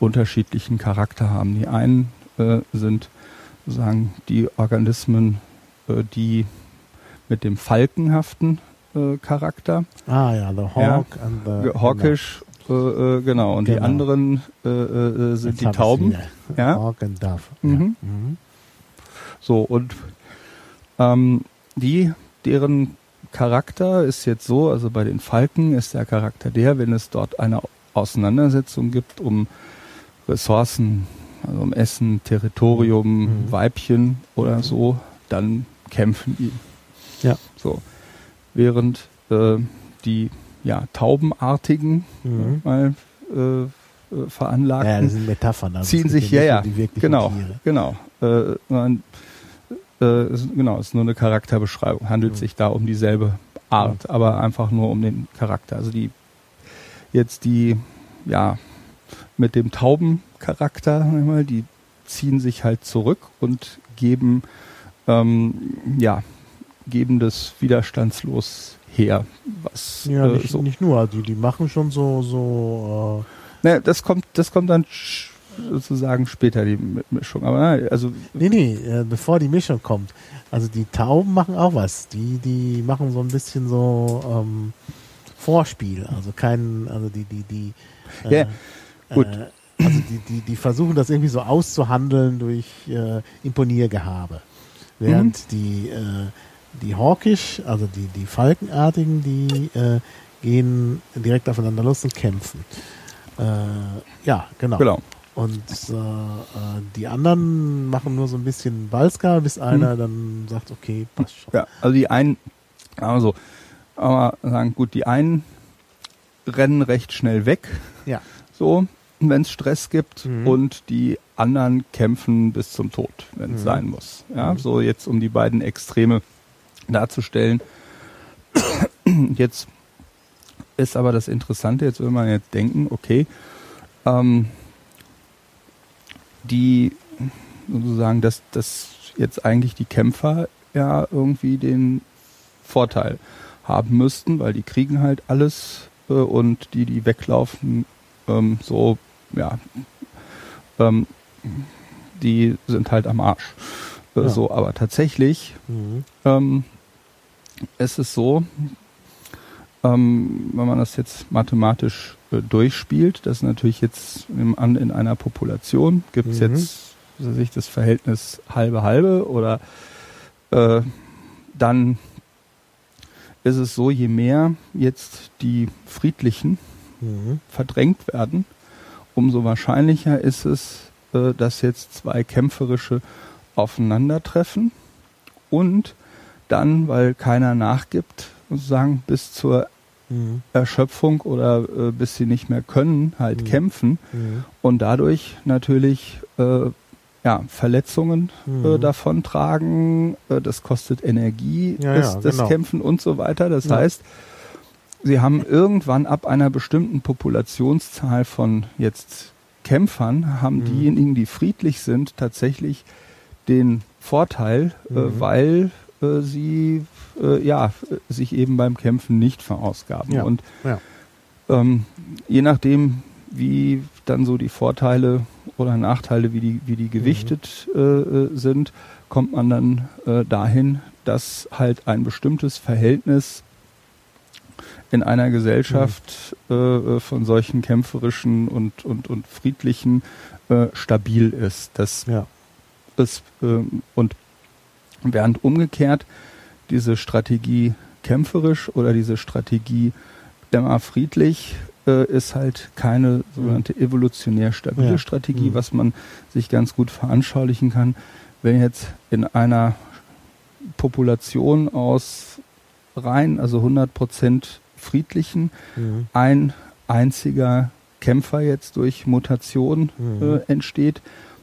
unterschiedlichen Charakter haben. Die einen äh, sind sagen die Organismen, äh, die mit dem falkenhaften äh, Charakter. Ah ja, the hawk ja, and the hawkish, genau. Äh, genau. Und genau. die anderen äh, äh, sind Jetzt die Tauben. Ja? Hawk and dove. Mhm. Ja. Mhm. So und ähm, die, deren Charakter ist jetzt so, also bei den Falken ist der Charakter der, wenn es dort eine Auseinandersetzung gibt um Ressourcen, also um Essen, Territorium, Mhm. Weibchen oder so, dann kämpfen die. Ja. So. Während äh, die ja, Taubenartigen Mhm. mal äh, äh, Ja, veranlagten das sind Metaphern. Also ziehen sich, ja ja, nicht ja, die wirklichen genau, genau. Äh, man, äh, ist, genau, ist nur eine Charakterbeschreibung. Handelt Mhm. sich da um dieselbe Art, aber einfach nur um den Charakter. Also die jetzt die, ja, mit dem Taubencharakter, die ziehen sich halt zurück und geben, ähm, ja, geben das widerstandslos her. Was Ja, äh, nicht, so. nicht nur. Die, die machen schon so, so Naja, das kommt, das kommt dann sozusagen später die Mi- Mischung. Aber na, also äh, nee, nee, äh, bevor die Mischung kommt. Also die Tauben machen auch was. Die, die machen so ein bisschen so ähm, Vorspiel. Also kein, also die, die, die Ja, gut. Äh, also die, die, die versuchen das irgendwie so auszuhandeln durch äh, Imponiergehabe. Während Mhm. die, äh, die Hawkish, also die, die Falkenartigen, die äh, gehen direkt aufeinander los und kämpfen. Äh, ja, genau. genau. Und äh, äh, die anderen machen nur so ein bisschen Balska, bis einer dann sagt, okay, passt schon. Ja, also die einen, also, aber sagen, gut, die einen rennen recht schnell weg, Ja. so, wenn es Stress gibt, Mhm. und die anderen kämpfen bis zum Tod, wenn es Mhm. sein muss. Ja, Mhm. so jetzt um die beiden Extreme darzustellen. [clears throat] Jetzt ist aber das Interessante, jetzt will man jetzt denken, okay, ähm, die sozusagen, dass, dass jetzt eigentlich die Kämpfer ja irgendwie den Vorteil haben müssten, weil die kriegen halt alles äh, und die, die weglaufen, ähm, so, ja, ähm, die sind halt am Arsch. Äh, Ja. So, aber tatsächlich Mhm. ähm, es ist so, ähm, wenn man das jetzt mathematisch äh, durchspielt, dass natürlich jetzt im, an, in einer Population gibt es Mhm. jetzt was weiß ich, das Verhältnis halbe halbe oder äh, dann ist es so, je mehr jetzt die Friedlichen Mhm. verdrängt werden, umso wahrscheinlicher ist es, äh, dass jetzt zwei kämpferische aufeinandertreffen und dann, weil keiner nachgibt, sozusagen bis zur Mhm. Erschöpfung oder äh, bis sie nicht mehr können, halt Mhm. kämpfen Mhm. und dadurch natürlich äh, ja, Verletzungen äh, Mhm. davontragen, äh, das kostet Energie, Ja, das, ja, das genau. Kämpfen und so weiter. Das Ja. heißt, sie haben irgendwann ab einer bestimmten Populationszahl von jetzt Kämpfern, haben Mhm. diejenigen, die friedlich sind, tatsächlich den Vorteil, äh, Mhm. weil äh, sie äh, ja, sich eben beim Kämpfen nicht verausgaben. Und ähm, je nachdem, wie dann so die Vorteile oder Nachteile, wie die, wie die gewichtet äh, äh, sind, kommt man dann äh, dahin, dass halt ein bestimmtes Verhältnis in einer Gesellschaft äh, äh, von solchen kämpferischen und, und, und friedlichen äh, stabil ist. Das Ja. ist, ähm, und während umgekehrt diese Strategie kämpferisch oder diese Strategie immer friedlich äh, ist halt keine sogenannte evolutionär stabile Ja. Strategie, Mhm. was man sich ganz gut veranschaulichen kann. Wenn jetzt in einer Population aus rein, also 100% friedlichen, Mhm. ein einziger Kämpfer jetzt durch Mutation Mhm. äh, entsteht,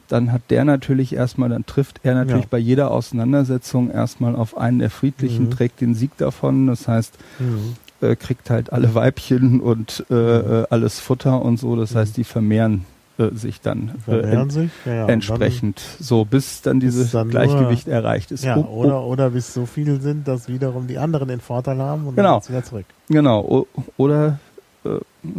dann hat der natürlich erstmal, dann trifft er natürlich Ja. bei jeder Auseinandersetzung erstmal auf einen der Friedlichen, Mhm. trägt den Sieg davon. Das heißt, Mhm. Äh, kriegt halt alle Weibchen und äh, äh, alles Futter und so. Das Mhm. heißt, die vermehren äh, sich dann äh, Verwehren en sich. Ja, ja. Entsprechend so, bis dann dieses dann nur- Gleichgewicht erreicht ist. Dann, ja, Oh, oh, oder, oder bis so viele sind, dass wiederum die anderen den Vorteil haben und Genau. dann geht's wieder zurück. Genau, o- oder äh,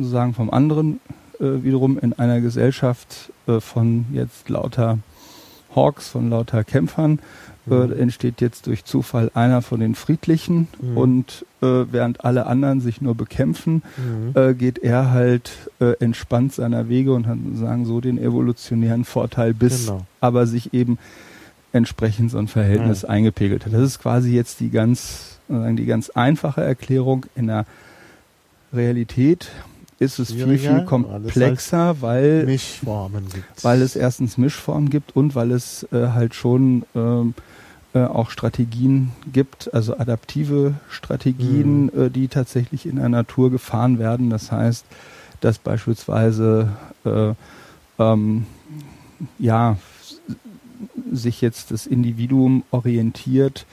sagen vom anderen äh, wiederum in einer Gesellschaft äh, von jetzt lauter Hawks, von lauter Kämpfern, äh, Mhm. entsteht jetzt durch Zufall einer von den Friedlichen Mhm. und äh, während alle anderen sich nur bekämpfen, Mhm. äh, geht er halt äh, entspannt seiner Wege und hat sagen so den evolutionären Vorteil, bis Genau. aber sich eben entsprechend so ein Verhältnis Ja. eingepegelt hat. Das ist quasi jetzt die ganz, die ganz einfache Erklärung in der Realität ist es viel, viel komplexer, weil, Mischformen gibt. weil es erstens Mischformen gibt und weil es äh, halt schon ähm, äh, auch Strategien gibt, also adaptive Strategien, mhm. äh, die tatsächlich in der Natur gefahren werden. Das heißt, dass beispielsweise äh, ähm, ja sich jetzt das Individuum orientiert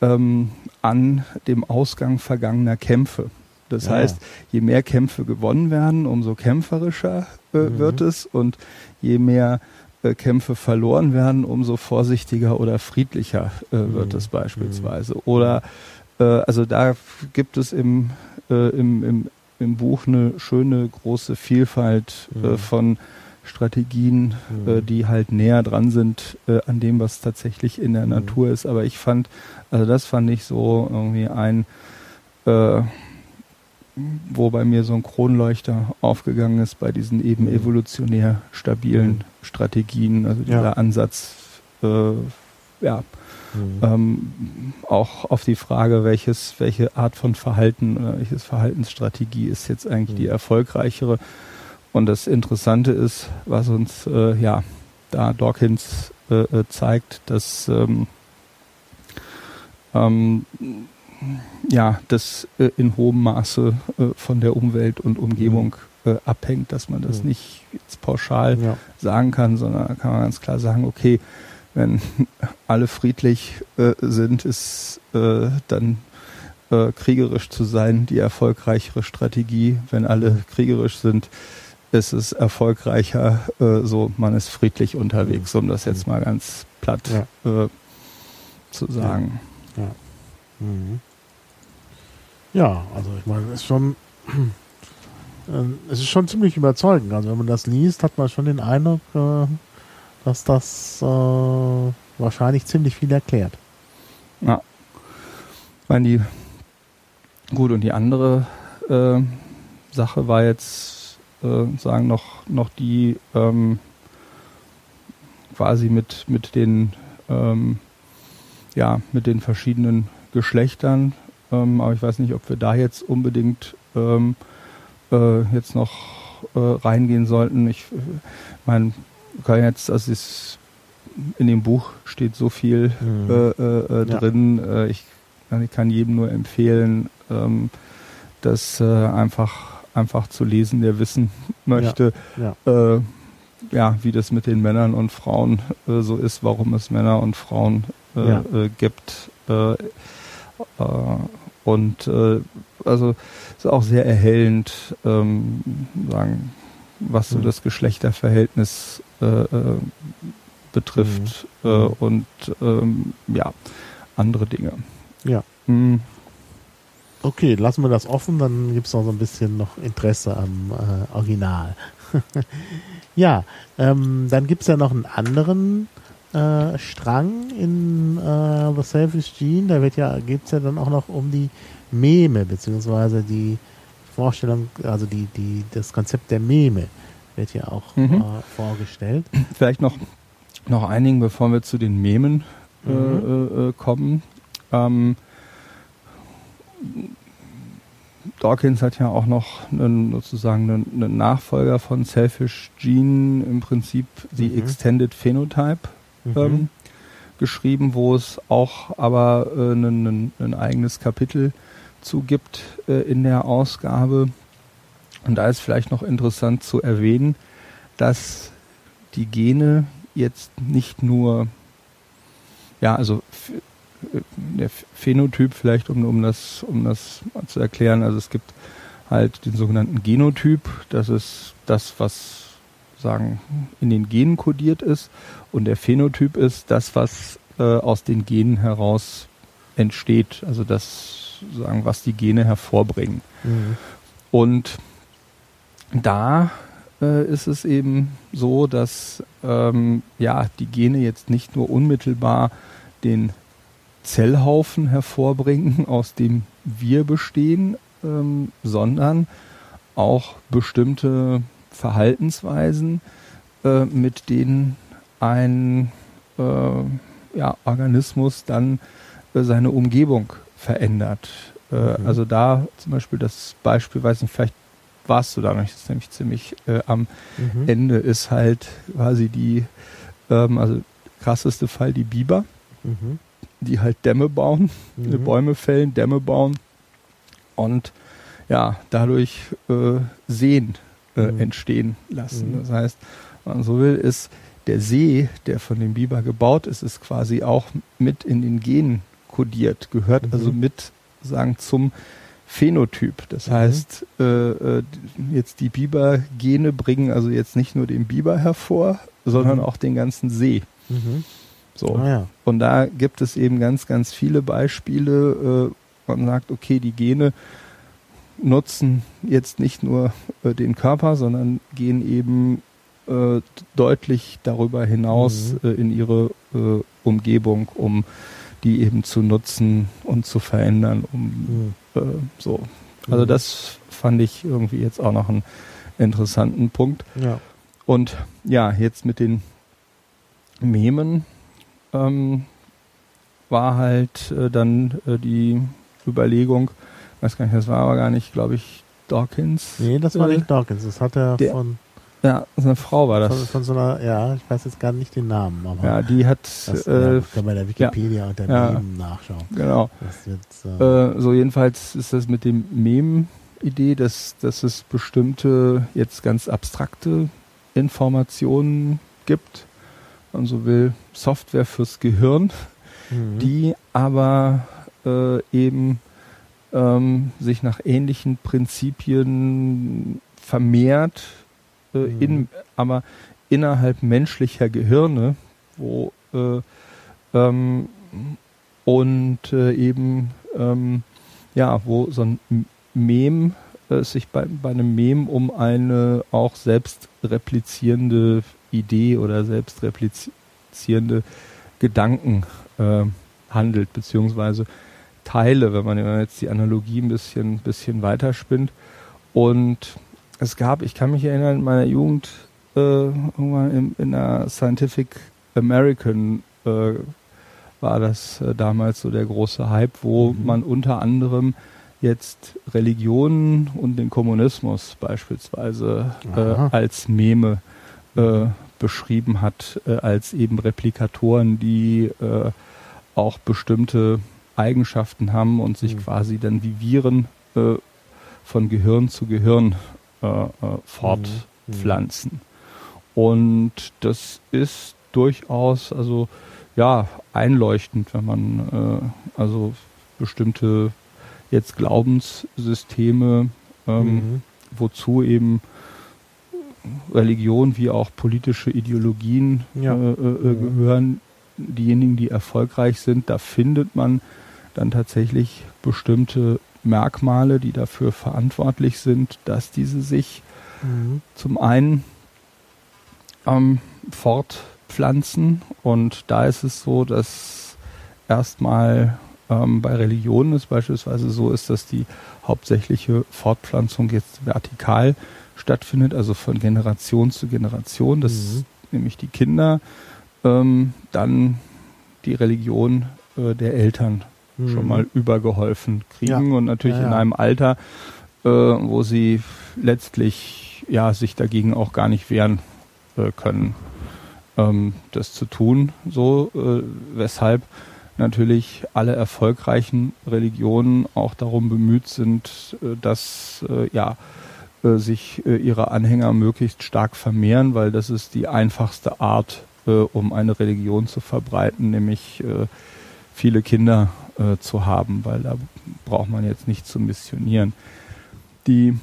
ähm, an dem Ausgang vergangener Kämpfe. Das ja. heißt, je mehr Kämpfe gewonnen werden, umso kämpferischer äh, mhm. wird es und je mehr äh, Kämpfe verloren werden, umso vorsichtiger oder friedlicher äh, wird mhm. es beispielsweise. Mhm. Oder äh, also da gibt es im, äh, im, im, im Buch eine schöne große Vielfalt äh, mhm. von Strategien, äh, mhm. die halt näher dran sind äh, an dem, was tatsächlich in der mhm. Natur ist. Aber ich fand, also das fand ich so irgendwie ein, äh, wo bei mir so ein Kronleuchter aufgegangen ist bei diesen eben mhm. evolutionär stabilen mhm. Strategien, also dieser ja. Ansatz, äh, ja, mhm. ähm, auch auf die Frage, welches, welche Art von Verhalten oder welches Verhaltensstrategie ist jetzt eigentlich die erfolgreichere und das Interessante ist, was uns äh, ja da Dawkins äh, äh, zeigt, dass ähm, ähm, ja, das äh, in hohem Maße äh, von der Umwelt und Umgebung mhm. äh, abhängt, dass man das mhm. nicht jetzt pauschal ja. sagen kann, sondern da kann man ganz klar sagen, okay, wenn [laughs] alle friedlich äh, sind, ist äh, dann äh, kriegerisch zu sein die erfolgreichere Strategie. Wenn alle kriegerisch sind, ist es erfolgreicher, so man ist friedlich unterwegs, um das jetzt mal ganz platt ja. zu sagen. Ja. Ja. Mhm. Ja. also ich meine, es ist schon [clears throat] äh, es ist schon ziemlich überzeugend. Also wenn man das liest, hat man schon den Eindruck, äh, dass das äh, wahrscheinlich ziemlich viel erklärt. Ja. Ich meine, die gut und die andere äh, Sache war jetzt äh, sagen noch, noch die ähm, quasi mit, mit den ähm, ja, mit den verschiedenen Geschlechtern. Ähm, aber ich weiß nicht, ob wir da jetzt unbedingt ähm, äh, jetzt noch äh, reingehen sollten. Ich äh, meine, kann jetzt, also es in dem Buch steht so viel mhm. äh, äh, drin. Ja. ich, ich, kann jedem nur empfehlen, ähm, das einfach einfach zu lesen, der wissen [laughs] möchte, ja, ja. Äh, ja wie das mit den Männern und Frauen äh, so ist, warum es Männer und Frauen äh, ja. Äh, gibt. Äh, äh, und also ist auch sehr erhellend, ähm, sagen, was so mhm. das Geschlechterverhältnis betrifft mhm. mhm. und ähm, ja, andere Dinge. Ja. Mhm. Okay, lassen wir das offen, dann gibt es noch so ein bisschen noch Interesse am äh, Original. [laughs] ja, ähm, dann gibt es ja noch einen anderen äh, Strang in äh, The Selfish Gene. Da wird ja, geht es ja dann auch noch um die Meme, beziehungsweise die Vorstellung, also die, die, das Konzept der Meme wird ja auch mhm. äh, vorgestellt. Vielleicht noch, noch einigen, bevor wir zu den Memen äh, mhm. Äh, äh, kommen. Ähm, Dawkins hat ja auch noch einen, sozusagen einen, einen Nachfolger von Selfish Gene, im Prinzip die mhm. Extended Phenotype mhm. ähm, geschrieben, wo es auch aber äh, ein, eigenes Kapitel zugibt äh, in der Ausgabe. Und da ist vielleicht noch interessant zu erwähnen, dass die Gene jetzt nicht nur, ja, also der Phänotyp vielleicht, um, um, das, um das zu erklären. Also es gibt halt den sogenannten Genotyp. Das ist das, was sagen in den Genen kodiert ist. Und der Phänotyp ist das, was äh, aus den Genen heraus entsteht. Also das, sagen, was die Gene hervorbringen. Mhm. Und da äh, ist es eben so, dass ähm, ja die Gene jetzt nicht nur unmittelbar den Zellhaufen hervorbringen, [laughs] aus dem wir bestehen, ähm, sondern auch bestimmte Verhaltensweisen, äh, mit denen ein äh, ja, Organismus dann äh, seine Umgebung verändert. Äh, mhm. Also da zum Beispiel das Beispiel, weiß nicht, vielleicht warst du da noch, das ist nämlich ziemlich äh, am mhm. Ende ist halt quasi die, ähm, also krasseste Fall die Biber, mhm. die halt Dämme bauen, mhm. Bäume fällen, Dämme bauen und ja, dadurch äh, Seen äh, mhm. entstehen lassen. Mhm. Das heißt, wenn man so will, ist der See, der von dem Biber gebaut ist, ist quasi auch mit in den Genen kodiert, gehört mhm. also mit sagen zum Phänotyp. Das mhm. heißt, äh, äh, jetzt die Biber-Gene bringen also jetzt nicht nur den Biber hervor, sondern mhm. auch den ganzen See. Mhm. So. Ah, ja. Und da gibt es eben ganz, ganz viele Beispiele. Äh, man sagt, okay, die Gene nutzen jetzt nicht nur äh, den Körper, sondern gehen eben äh, deutlich darüber hinaus mhm. äh, in ihre äh, Umgebung, um die eben zu nutzen und zu verändern, um mhm. äh, so. Also mhm. das fand ich irgendwie jetzt auch noch einen interessanten Punkt. Ja. Und ja, jetzt mit den Memen ähm, war halt äh, dann die Überlegung, weiß gar nicht, das war aber gar nicht, glaube ich, Dawkins. Nee, das war nicht Dawkins, das hat er der, von ja, so eine Frau war das. Von, von, so einer, ja, ich weiß jetzt gar nicht den Namen, aber. Ja, die hat. Das, äh, kann bei der Wikipedia ja, und der ja, Meme nachschauen. Genau. Wird, äh, äh, so jedenfalls ist das mit dem Meme-Idee, dass, dass es bestimmte, jetzt ganz abstrakte Informationen gibt. Man so will, Software fürs Gehirn, mhm. die aber äh, eben ähm, sich nach ähnlichen Prinzipien vermehrt äh, mhm. in, aber innerhalb menschlicher Gehirne, wo äh, ähm, und äh, eben ähm, ja, wo so ein Mem äh, sich bei, bei einem Mem um eine auch selbst replizierende Idee oder selbst replizierende Gedanken äh, handelt, beziehungsweise Teile, wenn man jetzt die Analogie ein bisschen, bisschen weiterspinnt. Und es gab, ich kann mich erinnern, in meiner Jugend äh, irgendwann in, in einer Scientific American äh, war das äh, damals so der große Hype, wo mhm. man unter anderem jetzt Religionen und den Kommunismus beispielsweise äh, als Meme äh, beschrieben hat, äh, als eben Replikatoren, die äh, auch bestimmte Eigenschaften haben und sich mhm. quasi dann wie Viren äh, von Gehirn zu Gehirn äh, äh, fortpflanzen. Mhm. Und das ist durchaus also ja einleuchtend, wenn man äh, also bestimmte jetzt Glaubenssysteme, ähm, mhm. wozu eben Religion wie auch politische Ideologien ja. äh, äh, gehören. Diejenigen, die erfolgreich sind, da findet man dann tatsächlich bestimmte Merkmale, die dafür verantwortlich sind, dass diese sich mhm. zum einen ähm, fortpflanzen und da ist es so, dass erstmal ähm, bei Religionen es beispielsweise so ist, dass die hauptsächliche Fortpflanzung jetzt vertikal stattfindet, also von Generation zu Generation, dass mhm. nämlich die Kinder ähm, dann die Religion äh, der Eltern mhm. schon mal übergeholfen kriegen ja. und natürlich ja, ja. in einem Alter, äh, wo sie letztlich ja sich dagegen auch gar nicht wehren äh, können, ähm, das zu tun. So, äh, weshalb natürlich alle erfolgreichen Religionen auch darum bemüht sind, äh, dass äh, ja äh, sich ihre Anhänger möglichst stark vermehren, weil das ist die einfachste Art, um eine Religion zu verbreiten, nämlich viele Kinder äh, zu haben, weil da braucht man jetzt nicht zu missionieren. Die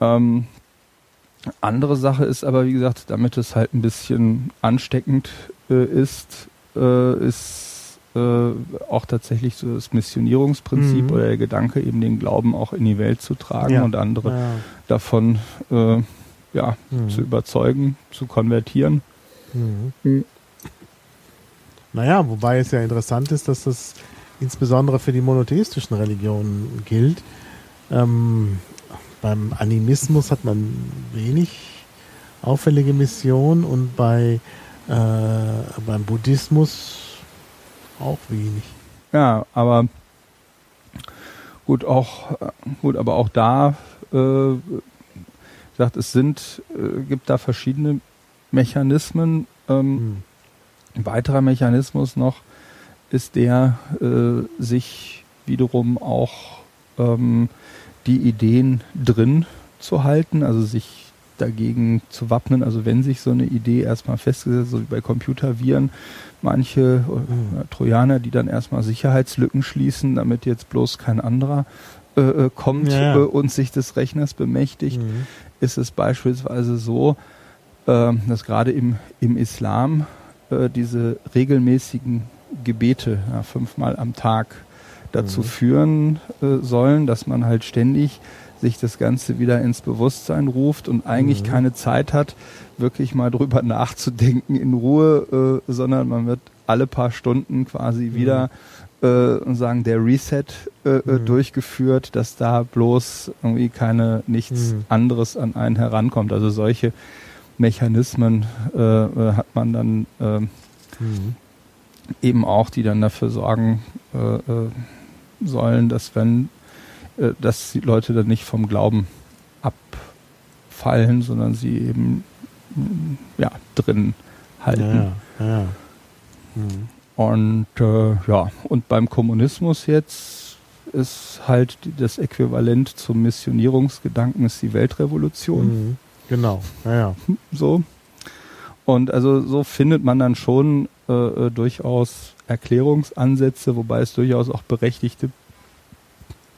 ähm, andere Sache ist aber, wie gesagt, damit es halt ein bisschen ansteckend äh, ist, äh, ist äh, auch tatsächlich so das Missionierungsprinzip mhm. oder der Gedanke, eben den Glauben auch in die Welt zu tragen ja. und andere ja. davon äh, ja, mhm. zu überzeugen, zu konvertieren. Mhm. mhm. Naja, wobei es ja interessant ist, dass das insbesondere für die monotheistischen Religionen gilt. Ähm, beim Animismus hat man wenig auffällige Missionen und bei äh, beim Buddhismus auch wenig. Ja, aber gut, auch gut, aber auch da äh, gesagt, es sind, äh, gibt da verschiedene Mechanismen. Ähm, mhm. Ein weiterer Mechanismus noch ist der, äh, sich wiederum auch ähm, die Ideen drin zu halten, also sich dagegen zu wappnen. Also wenn sich so eine Idee erstmal festgesetzt, so wie bei Computerviren, manche äh, Trojaner, die dann erstmal Sicherheitslücken schließen, damit jetzt bloß kein anderer äh, äh kommt ja. Äh, und sich des Rechners bemächtigt, mhm. ist es beispielsweise so, äh, dass gerade im, im Islam äh, diese regelmäßigen Gebete ja, fünfmal am Tag dazu mhm. führen sollen, dass man halt ständig sich das Ganze wieder ins Bewusstsein ruft und eigentlich mhm. keine Zeit hat, wirklich mal drüber [laughs] nachzudenken in Ruhe, äh, sondern man wird alle paar Stunden quasi mhm. wieder äh, sagen, der Reset äh, äh, mhm. durchgeführt, dass da bloß irgendwie keine nichts mhm. anderes an einen herankommt. Also solche Mechanismen äh, äh hat man dann äh, mhm. Eben auch, die dann dafür sorgen äh, äh, sollen, dass wenn äh, dass die Leute dann nicht vom Glauben abfallen, sondern sie eben mm, ja drin halten. Ja, ja. Mhm. Und äh, ja, und beim Kommunismus jetzt ist halt das Äquivalent zum Missionierungsgedanken ist die Weltrevolution. Mhm. Genau, ja, ja. So. Und also so findet man dann schon äh, äh, durchaus Erklärungsansätze, wobei es durchaus auch berechtigte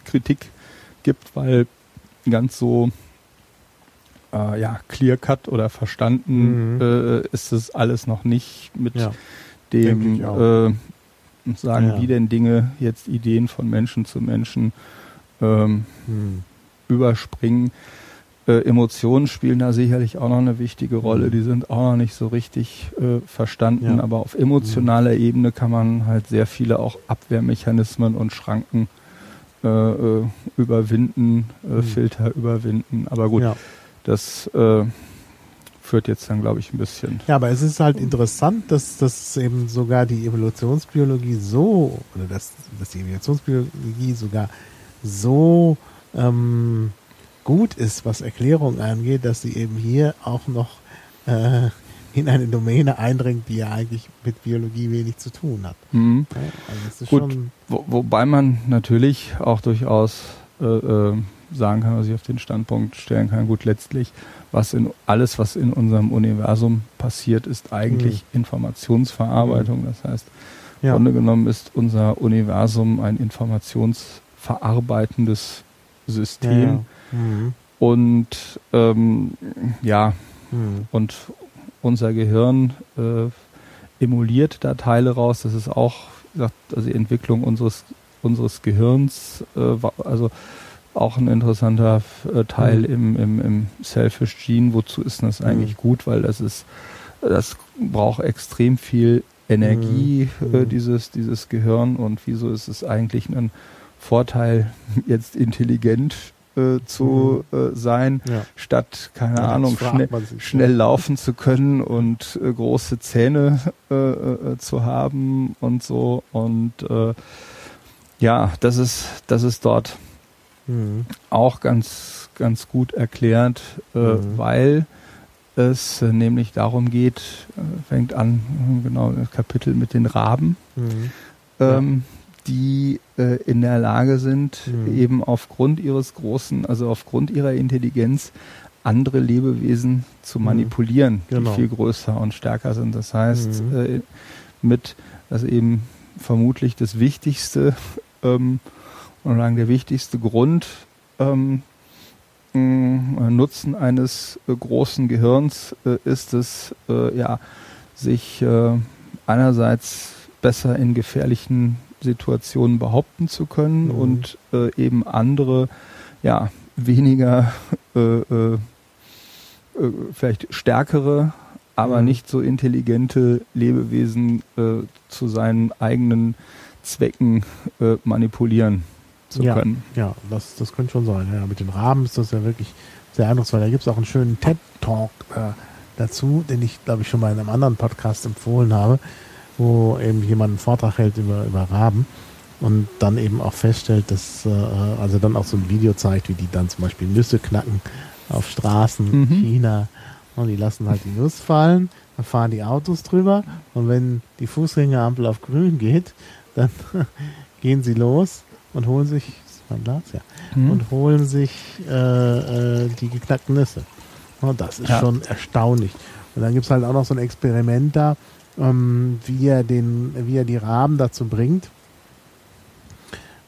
Kritik gibt, weil ganz so äh, ja, clear cut oder verstanden mhm. äh, ist es alles noch nicht mit ja, dem äh, sagen, ja. wie denn Dinge jetzt Ideen von Menschen zu Menschen ähm, mhm. überspringen. Äh, Emotionen spielen da sicherlich auch noch eine wichtige Rolle. Die sind auch noch nicht so richtig äh, verstanden, ja. aber auf emotionaler mhm. Ebene kann man halt sehr viele auch Abwehrmechanismen und Schranken äh, äh, überwinden, äh, mhm. Filter überwinden. Aber gut, ja. das äh, führt jetzt dann, glaube ich, ein bisschen. Ja, aber es ist halt interessant, dass, dass eben sogar die Evolutionsbiologie so, oder dass, dass die Evolutionsbiologie sogar so ähm, gut ist, was Erklärung angeht, dass sie eben hier auch noch äh, in eine Domäne eindringt, die ja eigentlich mit Biologie wenig zu tun hat. Mhm. Also Gut, wo, wobei man natürlich auch durchaus äh, äh, sagen kann, was ich auf den Standpunkt stellen kann, gut, letztlich, was in alles, was in unserem Universum passiert, ist eigentlich mhm. Informationsverarbeitung. Das heißt, ja. im Grunde genommen ist unser Universum ein informationsverarbeitendes System. Ja, ja. Mhm. Und ähm, ja, mhm. und unser Gehirn äh, emuliert da Teile raus. Das ist auch gesagt, also die Entwicklung unseres, unseres Gehirns, äh, also auch ein interessanter äh, Teil mhm. im, im, im Selfish Gene. Wozu ist das eigentlich mhm. gut? Weil das ist, das braucht extrem viel Energie, mhm. äh, dieses, dieses Gehirn. Und wieso ist es eigentlich ein Vorteil, [laughs] jetzt intelligent äh, zu mhm. äh, sein, ja. statt, keine ja, Ahnung, schnell, schnell laufen zu können und äh, große Zähne äh, äh, zu haben und so. Und äh, ja, das ist, das ist dort mhm. auch ganz, ganz gut erklärt, mhm. weil es nämlich darum geht, fängt an, genau, das Kapitel mit den Raben. Mhm. Ähm, die äh, in der Lage sind, mhm. eben aufgrund ihres großen, also aufgrund ihrer Intelligenz andere Lebewesen zu mhm. manipulieren, genau. die viel größer und stärker sind. Das heißt, mhm. äh, mit, das eben vermutlich das Wichtigste [laughs] ähm, und sagen der wichtigste Grund ähm, Nutzen eines äh, großen Gehirns äh, ist es, äh, ja, sich äh, einerseits besser in gefährlichen Situationen behaupten zu können mhm. und äh, eben andere, ja, weniger, äh, äh, äh, vielleicht stärkere, aber mhm. nicht so intelligente Lebewesen äh, zu seinen eigenen Zwecken äh, manipulieren zu ja, können. Ja, das, das könnte schon sein. Ja, mit den Raben ist das ja wirklich sehr eindrucksvoll. Da gibt es auch einen schönen TED-Talk dazu, den ich, glaube ich, schon mal in einem anderen Podcast empfohlen habe wo eben jemand einen Vortrag hält über, über Raben. und dann eben auch feststellt, dass, äh, also dann auch so ein Video zeigt, wie die dann zum Beispiel Nüsse knacken auf Straßen in Mhm. China. Und die lassen halt die Nuss fallen, dann fahren die Autos drüber und wenn die Fußgängerampel auf grün geht, dann [laughs] gehen sie los und holen sich, ist mein Glas? Ja, Mhm. und holen sich äh, äh, die geknackten Nüsse. Und das ist Ja. schon erstaunlich. Und dann gibt's halt auch noch so ein Experiment da, ähm, wie, er den, wie er die Raben dazu bringt,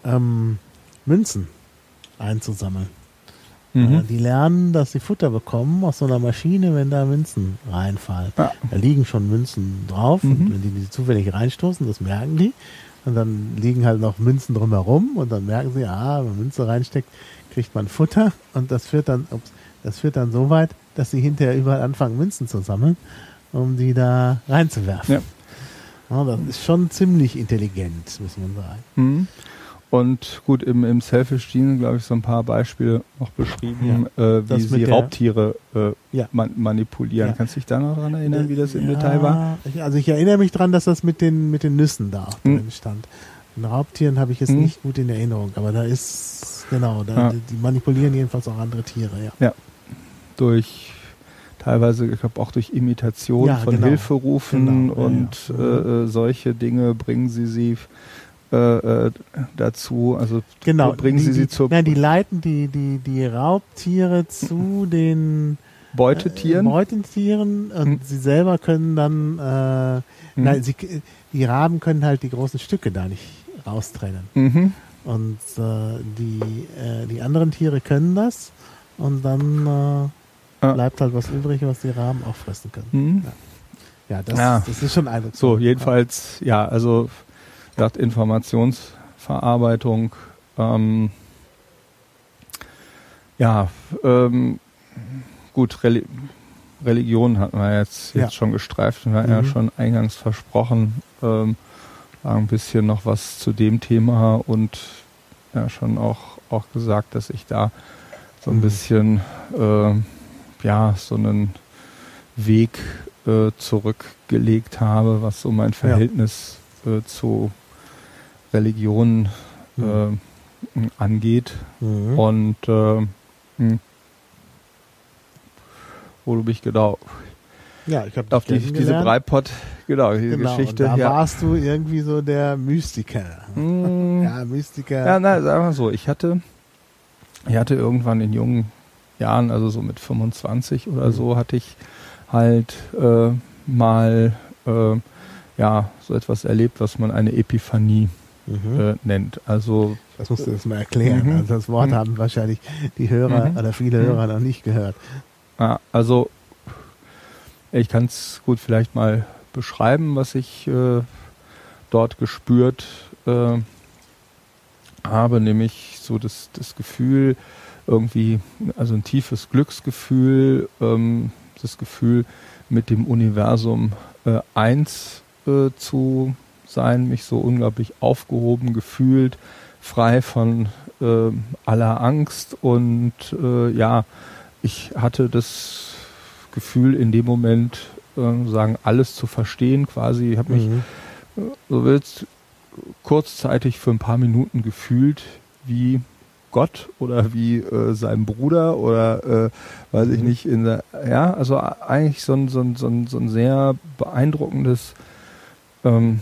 ähm, Münzen einzusammeln. Äh, Mhm. die lernen, dass sie Futter bekommen aus so einer Maschine, wenn da Münzen reinfallen. Ja. Da liegen schon Münzen drauf und Mhm. wenn die die zufällig reinstoßen, das merken die. Und dann liegen halt noch Münzen drumherum und dann merken sie, ah, wenn man Münze reinsteckt, kriegt man Futter und das führt dann, ups, das führt dann so weit, dass sie hinterher überall anfangen, Münzen zu sammeln, um die da reinzuwerfen. Ja. Ja, das ist schon ziemlich intelligent, muss man sagen. Mhm. Und gut, im, im Selfish Gene, glaube ich, so ein paar Beispiele noch beschrieben, äh, wie sie Raubtiere äh, Ja. man, manipulieren. Ja. Kannst du dich da noch dran erinnern, wie das im Ja, Detail war? ich- Also ich erinnere mich dran, dass das mit den, mit den Nüssen da Hm. drin stand. Den Raubtieren habe ich jetzt Hm. nicht gut in Erinnerung, aber da ist, genau, da, Ja. die, die manipulieren jedenfalls auch andere Tiere, ja. Durch teilweise, ich glaube auch durch Imitation Ja, von genau. Hilferufen Genau, ja, und ja. Äh, äh, solche Dinge bringen sie sie äh, äh, dazu, also Genau. bringen die, sie die, sie zur Nein, die leiten die, die, die Raubtiere zu [laughs] den Beutetieren. Äh, Beutetieren und Hm. sie selber können dann, äh, Mhm. nein, sie, die Raben können halt die großen Stücke da nicht raustrennen. Mhm. Und äh, die, äh, die anderen Tiere können das und dann Ja. bleibt halt was übrig, was die Raben auch fressen können. Mhm. Ja, das, Ja. das ist schon eindrucksvoll. So, jedenfalls, ja, also gesagt, Informationsverarbeitung. Ähm, ja, ähm, gut, Reli Religion hatten wir jetzt, jetzt Ja. schon gestreift und wir hatten ja Mhm. schon eingangs versprochen, ähm, ein bisschen noch was zu dem Thema und ja schon auch, auch gesagt, dass ich da so ein Mhm. bisschen äh, ja so einen Weg äh, zurückgelegt habe, was so mein Verhältnis äh, zu Religion Mhm. angeht. Mhm. Und äh, hm, wo du mich genau ja, ich habe auf die, diese Breipot, genau, diese genau, Geschichte. Da ja. warst du irgendwie so der Mystiker. Hm, [laughs] Ja, Mystiker. Ja, na, sagen wir so, ich hatte, ich hatte irgendwann in jungen Jahren, also so mit 25 oder Mhm. so, hatte ich halt äh, mal äh, ja so etwas erlebt, was man eine Epiphanie mhm. äh, nennt. Also das musst du jetzt mal erklären. Mhm. Also das Wort Mhm. haben wahrscheinlich die Hörer Mhm. oder viele Mhm. Hörer noch nicht gehört. Ja, also ich kann es gut vielleicht mal beschreiben, was ich äh, dort gespürt äh, habe, nämlich so das, das Gefühl, irgendwie, also ein tiefes Glücksgefühl, ähm, das Gefühl, mit dem Universum äh, eins äh, zu sein, mich so unglaublich aufgehoben gefühlt, frei von äh, aller Angst und äh, ja, ich hatte das Gefühl in dem Moment, äh, sagen, alles zu verstehen, quasi, ich habe mich, Mhm. so willst, kurzzeitig für ein paar Minuten gefühlt wie Gott oder wie äh, sein Bruder oder äh, weiß ich Mhm. nicht, in der, ja, also eigentlich so ein, so ein, so ein, so ein sehr beeindruckendes ähm,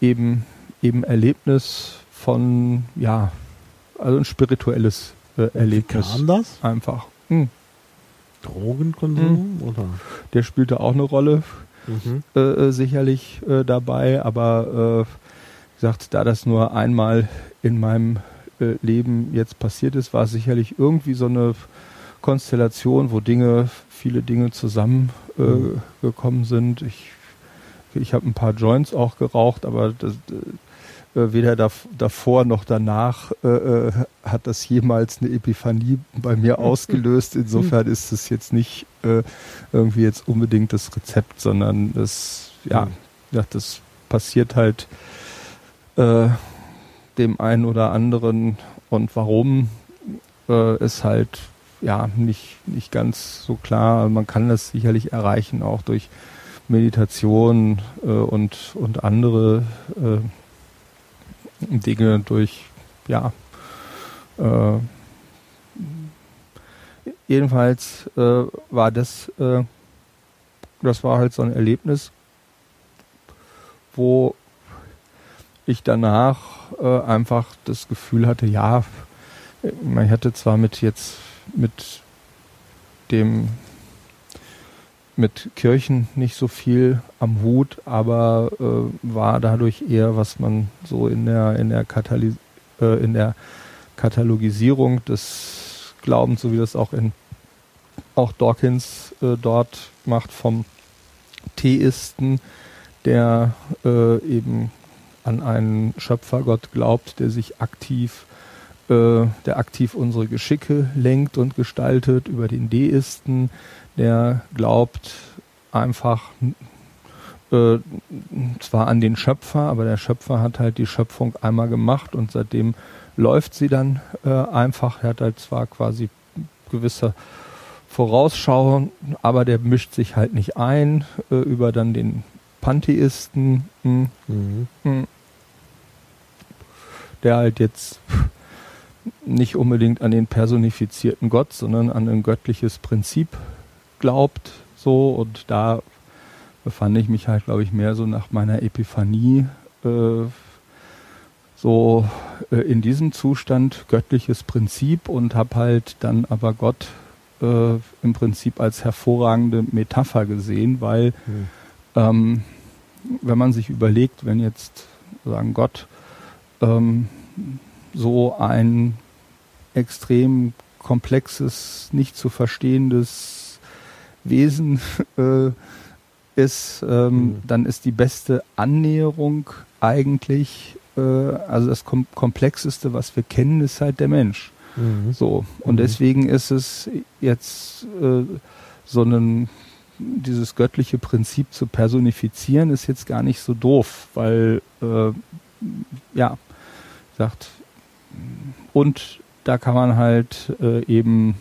eben, eben Erlebnis von, ja, also ein spirituelles äh, Wie Erlebnis. kam das? Einfach. Hm. Drogenkonsum? Oder? Der spielte auch eine Rolle, Mhm. äh, äh, sicherlich äh, dabei, aber äh, wie gesagt, da das nur einmal in meinem Leben jetzt passiert ist, war es sicherlich irgendwie so eine Konstellation, wo Dinge, viele Dinge zusammengekommen äh, Mhm. sind. Ich, ich habe ein paar Joints auch geraucht, aber das, äh, weder dav davor noch danach äh, äh, hat das jemals eine Epiphanie bei mir ausgelöst. Insofern ist es jetzt nicht äh, irgendwie jetzt unbedingt das Rezept, sondern das, ja, Mhm. ja das passiert halt äh, dem einen oder anderen und warum äh, ist halt ja nicht, nicht ganz so klar. Man kann das sicherlich erreichen, auch durch Meditation äh, und, und andere Dinge durch, ja, äh, jedenfalls äh, war das, äh, das war halt so ein Erlebnis, wo ich danach äh, einfach das Gefühl hatte, ja, man hatte zwar mit jetzt mit dem mit Kirchen nicht so viel am Hut, aber äh, war dadurch eher, was man so in der in der, Katali äh, in der Katalogisierung des Glaubens, so wie das auch in auch Dawkins äh, dort macht vom Theisten, der äh, eben an einen Schöpfergott glaubt, der sich aktiv, äh, der aktiv unsere Geschicke lenkt und gestaltet, über den Deisten, der glaubt einfach äh, zwar an den Schöpfer, aber der Schöpfer hat halt die Schöpfung einmal gemacht und seitdem läuft sie dann äh, einfach. Er hat halt zwar quasi gewisse Vorausschauen, aber der mischt sich halt nicht ein äh, über dann den Pantheisten, mh, mhm. mh, der halt jetzt nicht unbedingt an den personifizierten Gott, sondern an ein göttliches Prinzip glaubt, so und da befand ich mich halt, glaube ich, mehr so nach meiner Epiphanie äh, so äh, in diesem Zustand göttliches Prinzip und habe halt dann aber Gott äh, im Prinzip als hervorragende Metapher gesehen, weil mhm. Ähm, wenn man sich überlegt, wenn jetzt sagen Gott ähm, so ein extrem komplexes, nicht zu verstehendes Wesen [laughs] äh, ist, ähm, mhm. dann ist die beste Annäherung eigentlich, äh, also das kom komplexeste, was wir kennen, ist halt der Mensch. Mhm. So. Und mhm. deswegen ist es jetzt äh, so ein dieses göttliche Prinzip zu personifizieren, ist jetzt gar nicht so doof, weil äh, ja, sagt, und da kann man halt äh, eben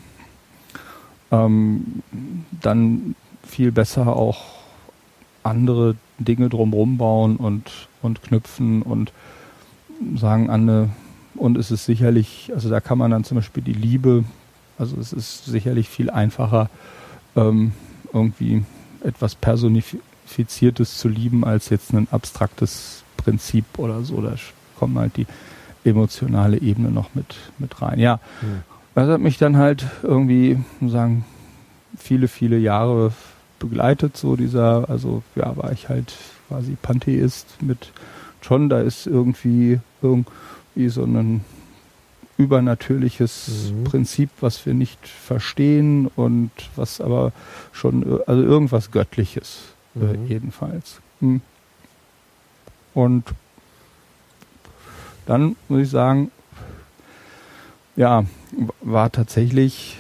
ähm, dann viel besser auch andere Dinge drumherum bauen und, und knüpfen und sagen an und es ist sicherlich, also da kann man dann zum Beispiel die Liebe, also es ist sicherlich viel einfacher, ähm, irgendwie etwas Personifiziertes zu lieben, als jetzt ein abstraktes Prinzip oder so. Da kommt halt die emotionale Ebene noch mit, mit rein. Ja, mhm. das hat mich dann halt irgendwie, sagen, viele, viele Jahre begleitet, so dieser, also ja, war ich halt quasi Pantheist mit schon, da ist irgendwie irgendwie wie so ein übernatürliches mhm. Prinzip, was wir nicht verstehen und was aber schon, also irgendwas Göttliches äh, mhm. äh, jedenfalls. Hm. Und dann muss ich sagen, ja, war tatsächlich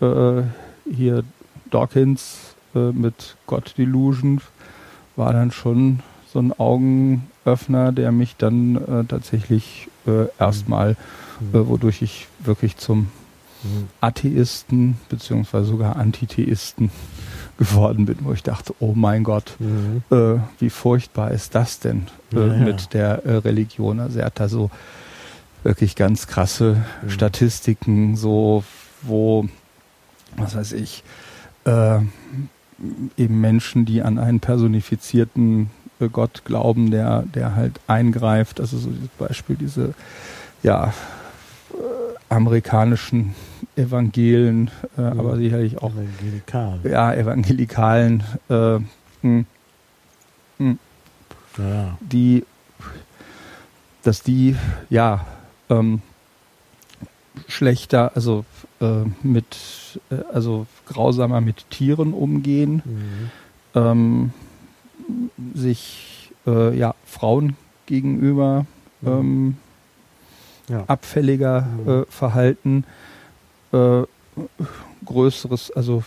äh, hier Dawkins äh, mit God Delusion, war dann schon so ein Augenöffner, der mich dann äh, tatsächlich äh, erstmal, mhm. äh, wodurch ich wirklich zum. Atheisten beziehungsweise sogar Antitheisten [laughs] geworden bin, wo ich dachte, oh mein Gott, mhm. äh, wie furchtbar ist das denn äh, ja, mit der äh, Religion? Also er hat da so wirklich ganz krasse mhm. Statistiken, so wo, was weiß ich, äh, eben Menschen, die an einen personifizierten Gott glauben, der, der halt eingreift. Also so dieses Beispiel, diese ja, äh, amerikanischen Evangelien, äh, ja, aber sicherlich auch Evangelikalen. Ja, Evangelikalen, äh, mh, hm, hm. mh, ja. die, dass die ja ähm, schlechter, also äh, mit, äh, also grausamer mit Tieren umgehen. Mhm. Ähm, sich äh, ja, Frauen gegenüber mhm. ähm, ja. abfälliger mhm. äh, verhalten, äh, größeres, also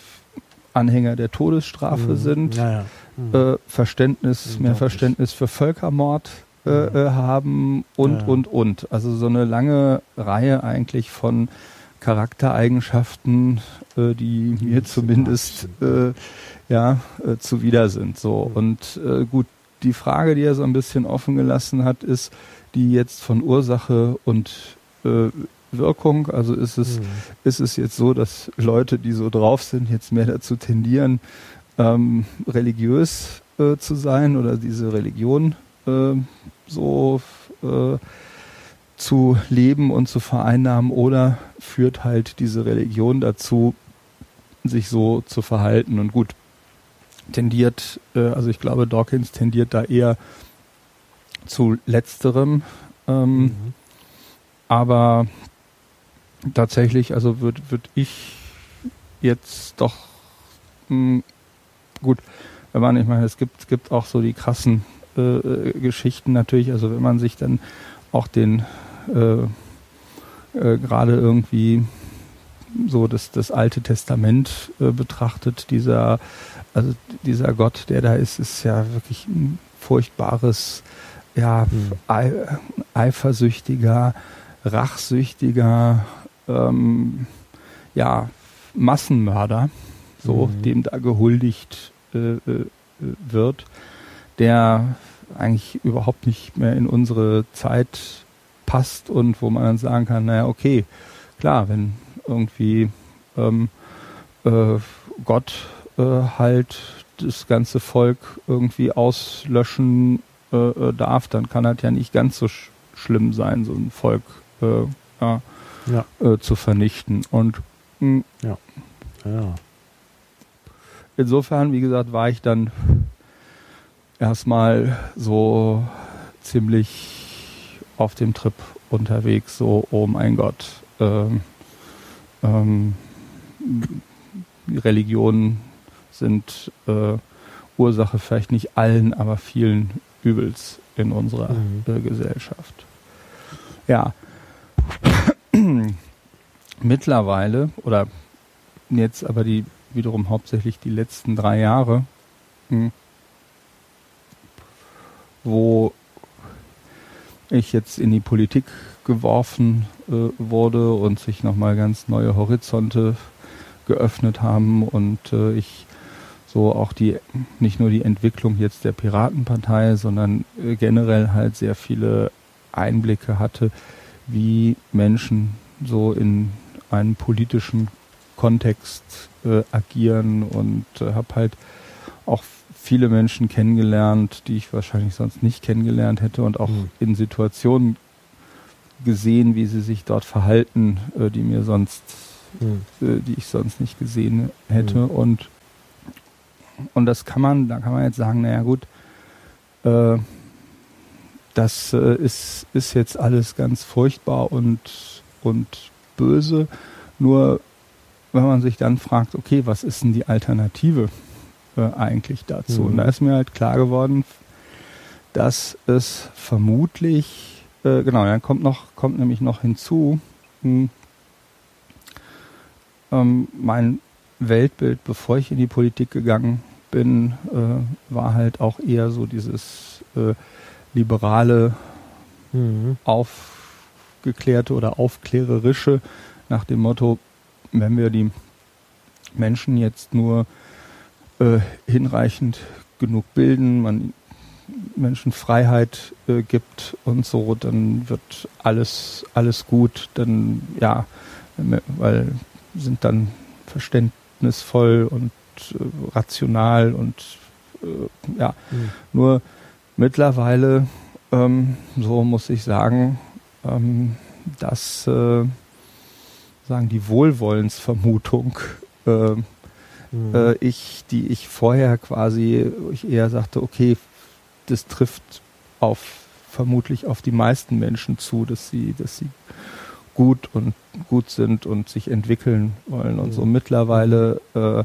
Anhänger der Todesstrafe mhm. sind, ja, mhm. äh, Verständnis, mehr Verständnis für Völkermord äh, mhm. äh, haben und, und, und. Also so eine lange Reihe eigentlich von Charaktereigenschaften, äh, die mir zumindest äh, ja, äh, zuwider sind. So. Mhm. Und äh, gut, die Frage, die er so ein bisschen offen gelassen hat, ist die jetzt von Ursache und äh, Wirkung. Also ist es, mhm. ist es jetzt so, dass Leute, die so drauf sind, jetzt mehr dazu tendieren, ähm, religiös äh, zu sein oder diese Religion äh, so äh, zu leben und zu vereinnahmen oder führt halt diese Religion dazu, sich so zu verhalten. Und gut, tendiert, äh, also ich glaube, Dawkins tendiert da eher zu letzterem. Ähm, mhm. Aber tatsächlich, also würde würd ich jetzt doch mh, hm, gut, wenn man, ich meine, es gibt, es gibt auch so die krassen äh, äh, Geschichten natürlich, also wenn man sich dann auch den äh, äh, gerade irgendwie so das, das Alte Testament äh, betrachtet, dieser, also dieser Gott, der da ist, ist ja wirklich ein furchtbares, ja, mhm. eifersüchtiger, rachsüchtiger, ähm, ja, Massenmörder, so, mhm. dem da gehuldigt äh, äh, wird, der eigentlich überhaupt nicht mehr in unsere Zeit passt und wo man dann sagen kann, naja, okay, klar, wenn irgendwie ähm, äh, Gott äh, halt das ganze Volk irgendwie auslöschen äh, äh darf, dann kann das ja nicht ganz so sch schlimm sein, so ein Volk äh, ja, ja. Äh, zu vernichten. Und mh, ja. Ja. insofern, wie gesagt, war ich dann erstmal so ziemlich auf dem Trip unterwegs, so, oh mein Gott, ähm, ähm, Religionen sind äh, Ursache vielleicht nicht allen, aber vielen Übels in unserer mhm. äh, Gesellschaft. Ja. [clears throat] Mittlerweile, oder jetzt aber die wiederum hauptsächlich die letzten drei Jahre, hm, wo ich jetzt in die Politik geworfen äh, wurde und sich nochmal ganz neue Horizonte geöffnet haben und äh, ich so auch die nicht nur die Entwicklung jetzt der Piratenpartei, sondern äh, generell halt sehr viele Einblicke hatte, wie Menschen so in einem politischen Kontext äh, agieren und äh, habe halt auch viele Menschen kennengelernt, die ich wahrscheinlich sonst nicht kennengelernt hätte und auch mhm. in Situationen gesehen, wie sie sich dort verhalten, äh, die mir sonst, mhm. äh, die ich sonst nicht gesehen hätte. Mhm. Und, und das kann man, da kann man jetzt sagen, naja gut, äh, das äh, ist, ist jetzt alles ganz furchtbar und, und böse. Nur wenn man sich dann fragt, okay, was ist denn die Alternative äh, eigentlich dazu? Mhm. Und da ist mir halt klar geworden, dass es vermutlich, äh, genau, dann kommt noch, kommt nämlich noch hinzu, mh, hm, ähm, mein Weltbild, bevor ich in die Politik gegangen bin, äh, war halt auch eher so dieses äh, liberale, mhm. aufgeklärte oder aufklärerische nach dem Motto, wenn wir die Menschen jetzt nur äh, hinreichend genug bilden, man Menschen Freiheit äh, gibt und so, dann wird alles, alles gut, dann ja, weil sind dann verständnisvoll und äh, rational und äh, ja, mhm. nur mittlerweile, ähm, so muss ich sagen, ähm, dass äh, sagen die Wohlwollensvermutung, mhm. ich, die ich vorher quasi, ich eher sagte, okay, das trifft auf vermutlich auf die meisten Menschen zu, dass sie, dass sie gut und gut sind und sich entwickeln wollen und so. Mittlerweile äh,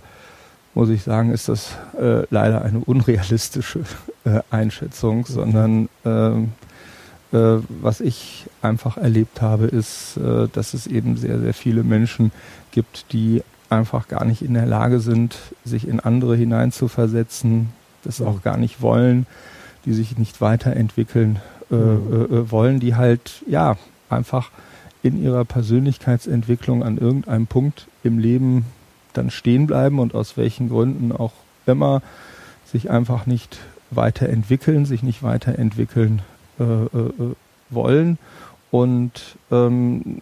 muss ich sagen, ist das äh, leider eine unrealistische äh, Einschätzung, sondern ähm, äh, was ich einfach erlebt habe, ist, äh, dass es eben sehr, sehr viele Menschen gibt, die einfach gar nicht in der Lage sind, sich in andere hineinzuversetzen, das auch gar nicht wollen, die sich nicht weiterentwickeln äh, mhm. äh, wollen, die halt ja einfach in ihrer Persönlichkeitsentwicklung an irgendeinem Punkt im Leben dann stehen bleiben und aus welchen Gründen auch immer sich einfach nicht weiterentwickeln, sich nicht weiterentwickeln äh, äh, wollen und ähm,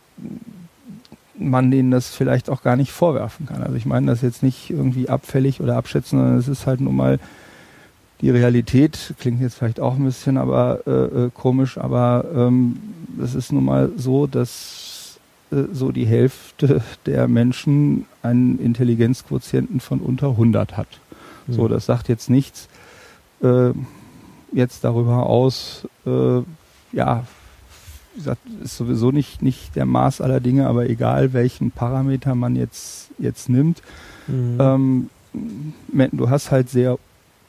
man denen das vielleicht auch gar nicht vorwerfen kann. Also ich meine das jetzt nicht irgendwie abfällig oder abschätzen, sondern es ist halt nun mal die Realität, klingt jetzt vielleicht auch ein bisschen aber äh, äh komisch, aber ähm, es ist nun mal so, dass äh, so die Hälfte der Menschen einen Intelligenzquotienten von unter 100 hat. Mhm. So, das sagt jetzt nichts äh, jetzt darüber aus, äh, ja, wie gesagt, ist sowieso nicht, nicht der Maß aller Dinge, aber egal welchen Parameter man jetzt, jetzt nimmt, mhm. ähm, du hast halt sehr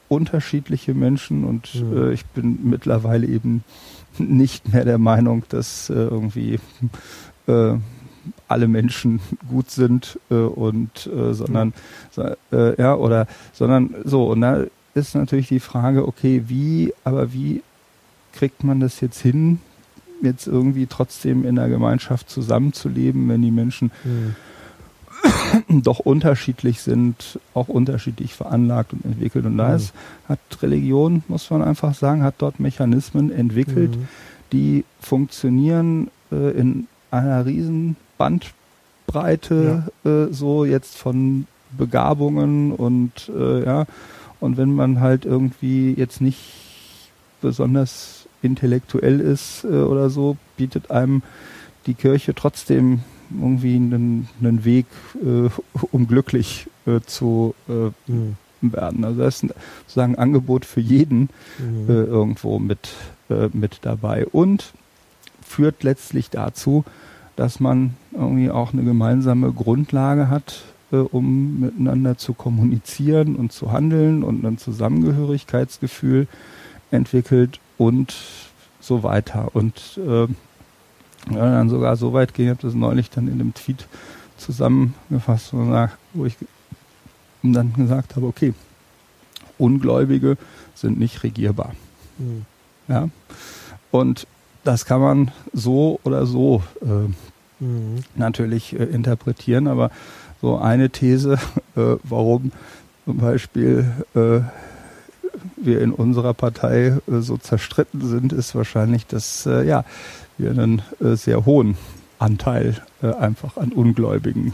unterschiedliche Menschen und mhm. äh, ich bin mittlerweile eben nicht mehr der Meinung, dass äh, irgendwie äh, alle Menschen [laughs] gut sind äh, und äh, sondern mhm. ja oder sondern so und da ist natürlich die Frage okay wie aber wie kriegt man das jetzt hin jetzt irgendwie trotzdem in der Gemeinschaft zusammenzuleben, wenn die Menschen mhm. [coughs] doch unterschiedlich sind, auch unterschiedlich veranlagt und entwickelt. Und da mhm. ist, hat Religion, muss man einfach sagen, hat dort Mechanismen entwickelt, mhm. die funktionieren äh, in einer riesen Bandbreite, ja. äh, so jetzt von Begabungen und äh, ja, und wenn man halt irgendwie jetzt nicht besonders intellektuell ist äh, oder so, bietet einem die Kirche trotzdem irgendwie einen, einen Weg, äh, [laughs] um glücklich äh, zu mhm. werden. Also das ist sozusagen ein Angebot für jeden mhm. irgendwo mit, mit dabei und führt letztlich dazu, dass man irgendwie auch eine gemeinsame Grundlage hat, um miteinander zu kommunizieren und zu handeln und ein Zusammengehörigkeitsgefühl entwickelt und so weiter. Und äh, ja, dann sogar so weit gehen, ich habe das neulich dann in dem Tweet zusammengefasst, wo ich dann gesagt habe, okay, Ungläubige sind nicht regierbar. Mhm. Ja. Und das kann man so oder so äh, mhm. natürlich äh, interpretieren, aber so eine These, [laughs] äh, warum zum Beispiel äh, wir in unserer Partei äh, so zerstritten sind, ist wahrscheinlich, dass äh, ja, wir einen sehr hohen Anteil einfach an Ungläubigen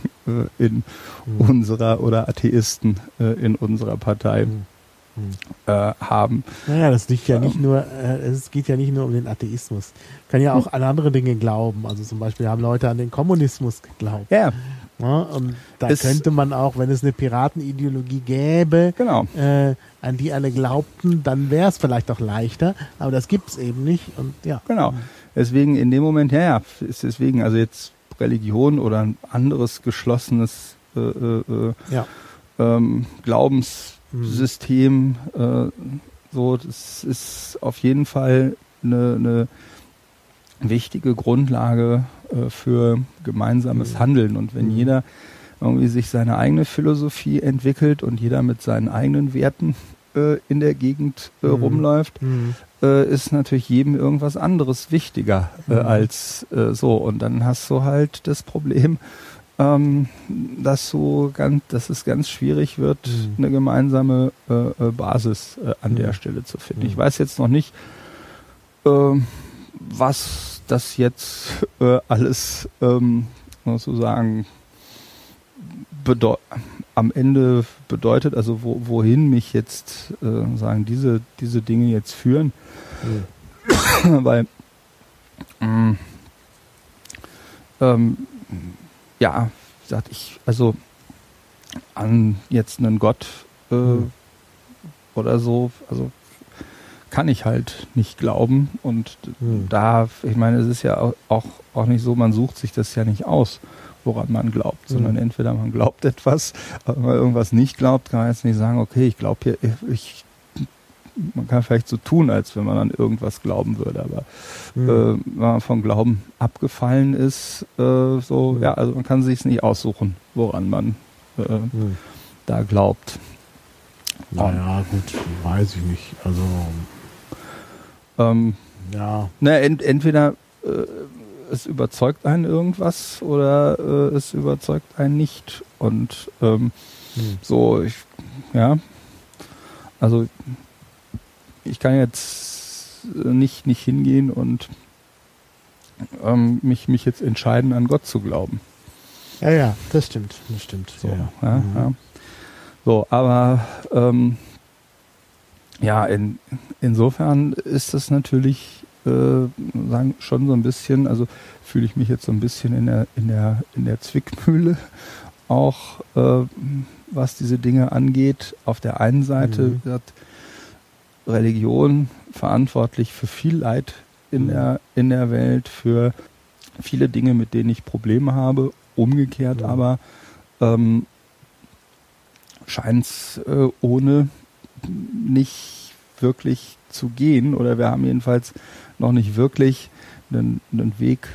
in mhm. unserer oder Atheisten in unserer Partei mhm. Haben. Naja, das liegt ja ähm, nicht nur, es geht ja nicht nur um den Atheismus. Kann ja auch an andere Dinge glauben. Also zum Beispiel haben Leute an den Kommunismus geglaubt. Ja. Ja, und da es könnte man auch, wenn es eine Piratenideologie gäbe, genau. äh, an die alle glaubten, dann wäre es vielleicht auch leichter, aber das gibt es eben nicht. Und ja. Genau. Deswegen in dem Moment, ja, ja, ist deswegen, also jetzt Religion oder ein anderes geschlossenes äh, äh, äh ja. ähm, Glaubenssystem, mhm. so, das ist auf jeden Fall eine, eine wichtige Grundlage äh, für gemeinsames mhm. Handeln. Und wenn mhm. jeder irgendwie sich seine eigene Philosophie entwickelt und jeder mit seinen eigenen Werten äh, in der Gegend äh, mhm. rumläuft, mhm. Äh, ist natürlich jedem irgendwas anderes wichtiger äh, mhm. als äh, so. Und dann hast du halt das Problem, ähm, dass so ganz, dass es ganz schwierig wird, mhm. eine gemeinsame Basis an der Stelle zu finden. Ich weiß jetzt noch nicht, ähm, was das jetzt [laughs] äh, alles ähm, sozusagen am Ende bedeutet, also wo, wohin mich jetzt äh, sagen diese diese Dinge jetzt führen, mhm. [coughs] weil ähm, ähm, ja, sagt ich also an jetzt einen Gott äh, mhm. oder so, also kann ich halt nicht glauben. Und hm. da, ich meine, es ist ja auch, auch nicht so, man sucht sich das ja nicht aus, woran man glaubt, hm. sondern entweder man glaubt etwas, aber wenn man irgendwas nicht glaubt, kann man jetzt nicht sagen, okay, ich glaube hier, ich, man kann vielleicht so tun, als wenn man an irgendwas glauben würde, aber hm. äh, wenn man vom Glauben abgefallen ist, äh, so, hm. ja, also man kann sich es nicht aussuchen, woran man äh, hm. da glaubt. Naja, gut, weiß ich nicht. Also ähm, ja. Ne, ent, entweder äh, es überzeugt einen irgendwas oder äh, es überzeugt einen nicht. Und ähm, hm. so, ich, ja, also ich kann jetzt nicht, nicht hingehen und ähm, mich, mich jetzt entscheiden, an Gott zu glauben. Ja, ja, das stimmt, das stimmt. So, ja, ja, Mhm. ja. so aber ähm, ja, in, insofern ist das natürlich äh, sagen, schon so ein bisschen, also fühle ich mich jetzt so ein bisschen in der, in der, in der Zwickmühle, auch äh, was diese Dinge angeht. Auf der einen Seite Mhm. wird Religion verantwortlich für viel Leid in, Mhm. der, in der Welt, für viele Dinge, mit denen ich Probleme habe. Umgekehrt Mhm. aber ähm, scheint es äh, ohne nicht wirklich zu gehen oder wir haben jedenfalls noch nicht wirklich einen, einen Weg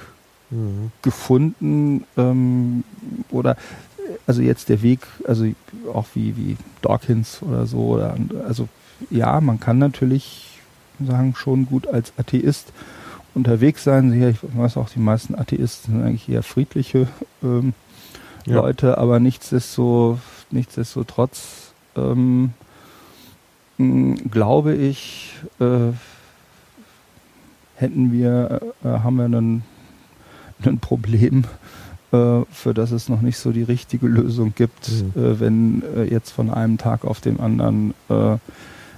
Mhm. gefunden ähm, oder also jetzt der Weg, also auch wie, wie Dawkins oder so, oder, also ja, man kann natürlich sagen, schon gut als Atheist unterwegs sein. Sicher, ich weiß auch, die meisten Atheisten sind eigentlich eher friedliche ähm, Ja. Leute, aber nichtsdestotrotz, nichtsdestotrotz ähm, glaube ich, äh, hätten wir, äh, haben wir einen, ein Problem, äh, für das es noch nicht so die richtige Lösung gibt, Mhm. äh, wenn äh, jetzt von einem Tag auf den anderen äh,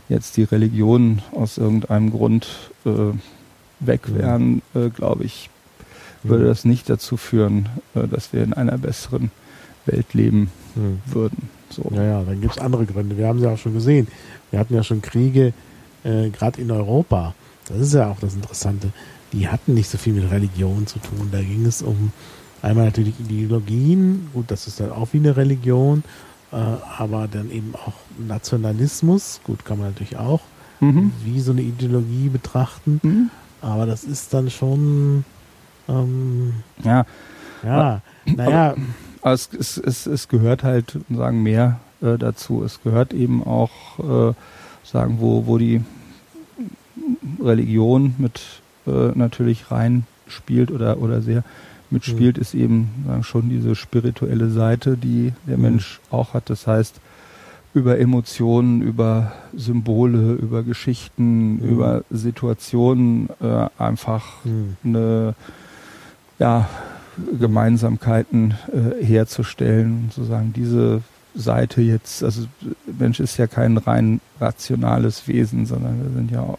jetzt die Religionen aus irgendeinem Grund äh, weg Mhm. wären, äh, glaube ich, würde Mhm. das nicht dazu führen, äh, dass wir in einer besseren Welt leben Mhm. würden. So. Ja, ja, dann gibt es andere Gründe. Wir haben sie auch schon gesehen. Wir hatten ja schon Kriege, äh, gerade in Europa. Das ist ja auch das Interessante. Die hatten nicht so viel mit Religion zu tun. Da ging es um einmal natürlich Ideologien. Gut, das ist dann auch wie eine Religion. Äh, aber dann eben auch Nationalismus. Gut, kann man natürlich auch Mhm. wie so eine Ideologie betrachten. Mhm. Aber das ist dann schon, ähm, Ja, ja, naja, es, es, es, es gehört halt sagen mehr äh, dazu. Es gehört eben auch äh, sagen, wo, wo die Religion mit äh, natürlich rein spielt oder, oder sehr mitspielt, ist eben sagen, schon diese spirituelle Seite, die der Mhm. Mensch auch hat. Das heißt, über Emotionen, über Symbole, über Geschichten, Mhm. über Situationen äh, einfach hm, eine ja, Gemeinsamkeiten äh, herzustellen und zu sagen, diese Seite jetzt, also Mensch ist ja kein rein rationales Wesen, sondern wir sind ja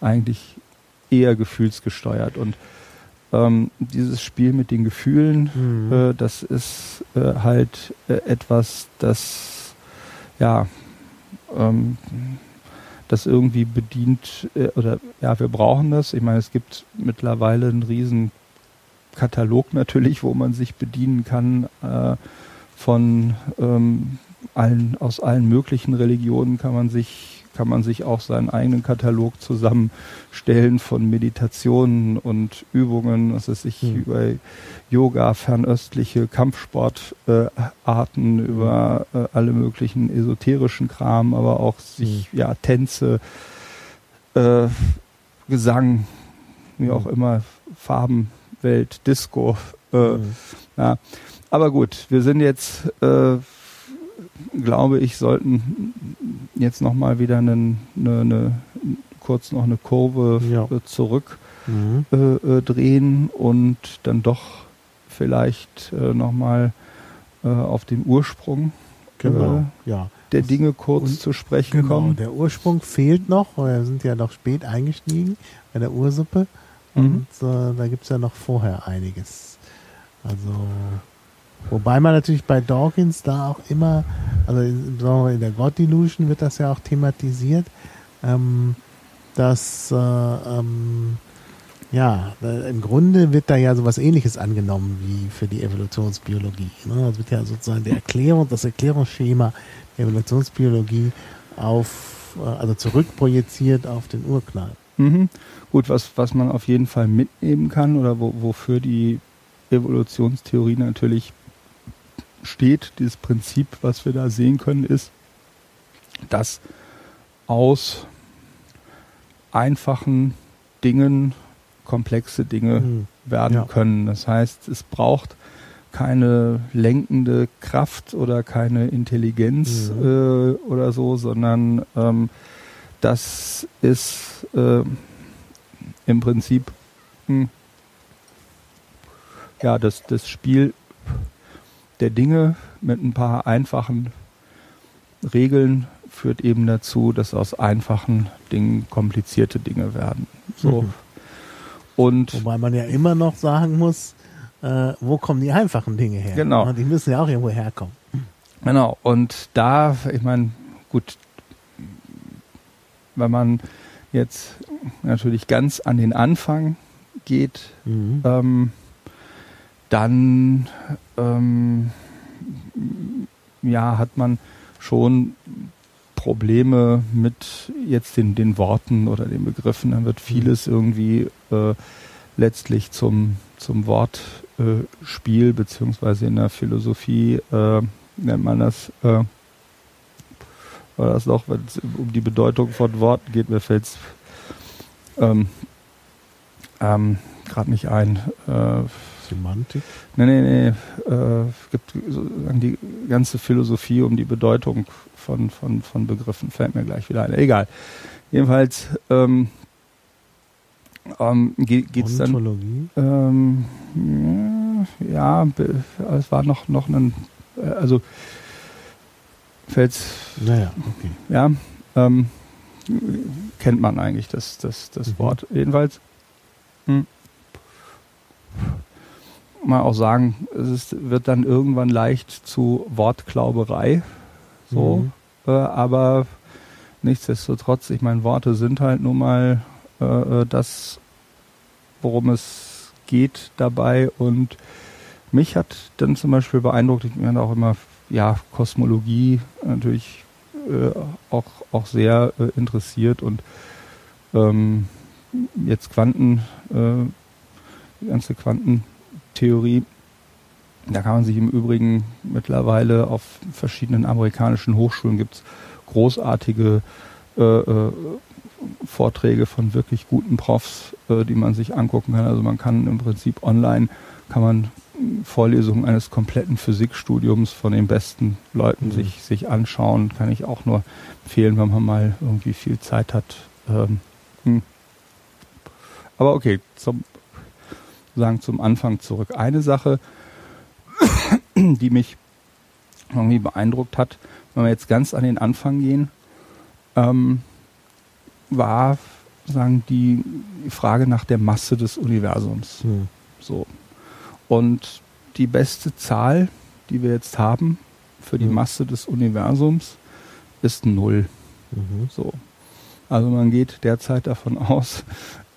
eigentlich eher gefühlsgesteuert und ähm, dieses Spiel mit den Gefühlen, hm, äh, das ist äh, halt äh, etwas, das ja ähm, das irgendwie bedient äh, oder ja, wir brauchen das. Ich meine, es gibt mittlerweile einen riesen Katalog natürlich, wo man sich bedienen kann äh, von ähm, allen aus allen möglichen Religionen kann man sich kann man sich auch seinen eigenen Katalog zusammenstellen von Meditationen und Übungen, was es sich Hm. über Yoga, fernöstliche Kampfsportarten, äh, über äh, alle möglichen esoterischen Kram, aber auch sich ja Tänze, äh, Gesang, wie auch Hm. immer, Farben, Welt, Disco. Äh, hm. ja. Aber gut, wir sind jetzt, äh, glaube ich, sollten jetzt nochmal wieder einen, eine, eine, kurz noch eine Kurve Ja. äh, zurück Mhm. äh, äh, drehen und dann doch vielleicht äh, nochmal äh, auf den Ursprung Genau, äh, ja. der Dinge kurz und- zu sprechen Genau, kommen. der Ursprung fehlt noch, weil wir sind ja noch spät eingestiegen bei der Ursuppe. Mhm. Und äh, da gibt es ja noch vorher einiges. Also, wobei man natürlich bei Dawkins da auch immer, also in, sagen wir, in der God Delusion wird das ja auch thematisiert, ähm, dass äh, ähm, ja, im Grunde wird da ja sowas ähnliches angenommen wie für die Evolutionsbiologie. Ne? Das wird ja sozusagen der Erklärung, das Erklärungsschema der Evolutionsbiologie auf, äh, also zurückprojiziert auf den Urknall. Mhm. Gut, was, was man auf jeden Fall mitnehmen kann oder wo, wofür die Evolutionstheorie natürlich steht, dieses Prinzip, was wir da sehen können, ist, dass aus einfachen Dingen komplexe Dinge Hm. werden Ja. können. Das heißt, es braucht keine lenkende Kraft oder keine Intelligenz Mhm. äh, oder so, sondern ähm, das ist äh, im Prinzip mh, hm, ja das, das Spiel der Dinge mit ein paar einfachen Regeln führt eben dazu, dass aus einfachen Dingen komplizierte Dinge werden. So. Mhm. Und Wobei man ja immer noch sagen muss, äh, wo kommen die einfachen Dinge her? Genau. Die müssen ja auch irgendwo herkommen. Genau. Und da, ich meine, gut, wenn man jetzt natürlich ganz an den Anfang geht, mhm. ähm, dann ähm, ja, hat man schon Probleme mit jetzt den, den Worten oder den Begriffen. Dann wird vieles irgendwie äh, letztlich zum, zum Wortspiel, äh, beziehungsweise in der Philosophie äh, nennt man das, äh, war das noch, wenn es um die Bedeutung von Worten geht, mir fällt es ähm, ähm, gerade nicht ein. Äh, Semantik? Nee, nee, nee. Äh, es gibt sozusagen die ganze Philosophie um die Bedeutung von, von, von Begriffen. Fällt mir gleich wieder ein. Egal. Jedenfalls ähm, ähm, geht es dann. Ähm, ja, es war noch, noch ein. Äh, also fällt's. Naja, okay. Ja, ähm, kennt man eigentlich das, das, das mhm. Wort. Jedenfalls. Hm, mal auch sagen, es ist, wird dann irgendwann leicht zu Wortklauberei. So, mhm. äh, aber nichtsdestotrotz, ich meine, Worte sind halt nun mal äh, äh, das, worum es geht dabei. Und mich hat dann zum Beispiel beeindruckt, ich meine auch immer, ja, Kosmologie natürlich äh, auch, auch sehr äh, interessiert und ähm, jetzt Quanten, äh, die ganze Quanten Theorie. Da kann man sich im Übrigen mittlerweile auf verschiedenen amerikanischen Hochschulen gibt es großartige äh, äh, Vorträge von wirklich guten Profs, äh, die man sich angucken kann. Also man kann im Prinzip online kann man Vorlesungen eines kompletten Physikstudiums von den besten Leuten mhm. sich, sich anschauen. Kann ich auch nur empfehlen, wenn man mal irgendwie viel Zeit hat. Ähm, hm. Aber okay, zum sagen zum Anfang zurück. Eine Sache, [coughs] die mich irgendwie beeindruckt hat, wenn wir jetzt ganz an den Anfang gehen, ähm, war sagen die Frage nach der Masse des Universums. Hm. So. Und die beste Zahl, die wir jetzt haben für die. Masse des Universums, ist null. Mhm. So. Also man geht derzeit davon aus,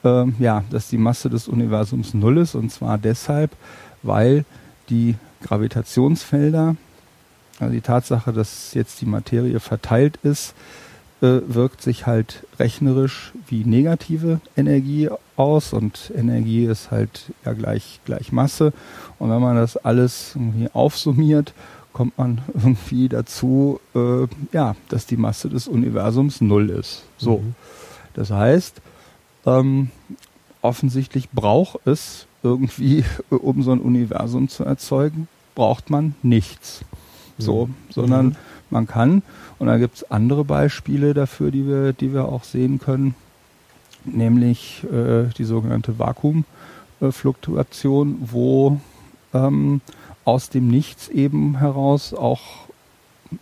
äh, ja, dass die Masse des Universums null ist und zwar deshalb, weil die Gravitationsfelder, also die Tatsache, dass jetzt die Materie verteilt ist, äh, wirkt sich halt rechnerisch wie negative Energie aus und Energie ist halt ja gleich, gleich Masse und wenn man das alles irgendwie aufsummiert, kommt man [laughs] irgendwie dazu, äh, ja, dass die Masse des Universums null ist. So. Mhm. Das heißt, ähm, offensichtlich braucht es irgendwie, [laughs] um so ein Universum zu erzeugen, braucht man nichts. So, mhm. sondern mhm. man kann, und da gibt es andere Beispiele dafür, die wir, die wir auch sehen können, nämlich äh, die sogenannte Vakuumfluktuation, wo ähm, aus dem Nichts eben heraus auch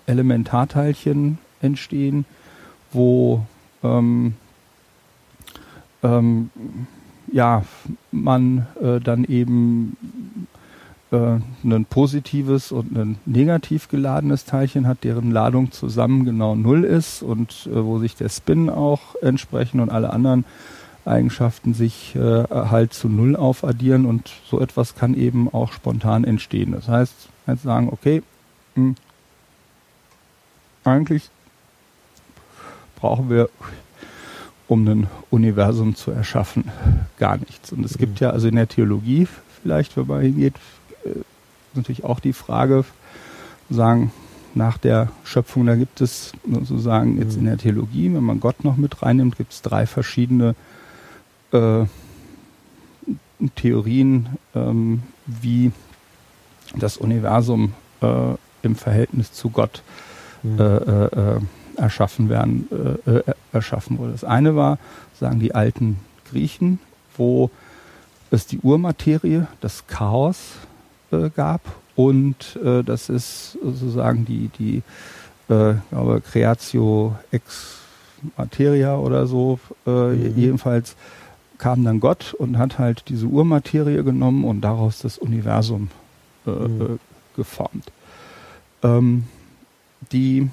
Elementarteilchen entstehen, wo ähm, ähm, ja, man äh, dann eben äh, ein positives und ein negativ geladenes Teilchen hat, deren Ladung zusammen genau null ist und äh, wo sich der Spin auch entsprechend und alle anderen Eigenschaften sich äh, halt zu null aufaddieren und so etwas kann eben auch spontan entstehen. Das heißt, jetzt sagen, okay, mh, hm, eigentlich brauchen wir um ein Universum zu erschaffen. Gar nichts. Und es gibt ja also in der Theologie vielleicht, wenn man hingeht, äh, natürlich auch die Frage, sagen, nach der Schöpfung, da gibt es sozusagen jetzt in der Theologie, wenn man Gott noch mit reinnimmt, gibt es drei verschiedene äh, Theorien, ähm, wie das Universum äh, im Verhältnis zu Gott mhm. äh, äh, erschaffen werden, äh, äh, erschaffen wurde. Das eine war, sagen die alten Griechen, wo es die Urmaterie, das Chaos äh, gab und äh, das ist sozusagen die, die äh, glaube, Creatio ex Materia oder so. Äh, mhm. Jedenfalls kam dann Gott und hat halt diese Urmaterie genommen und daraus das Universum äh, mhm. Äh, geformt. Ähm, die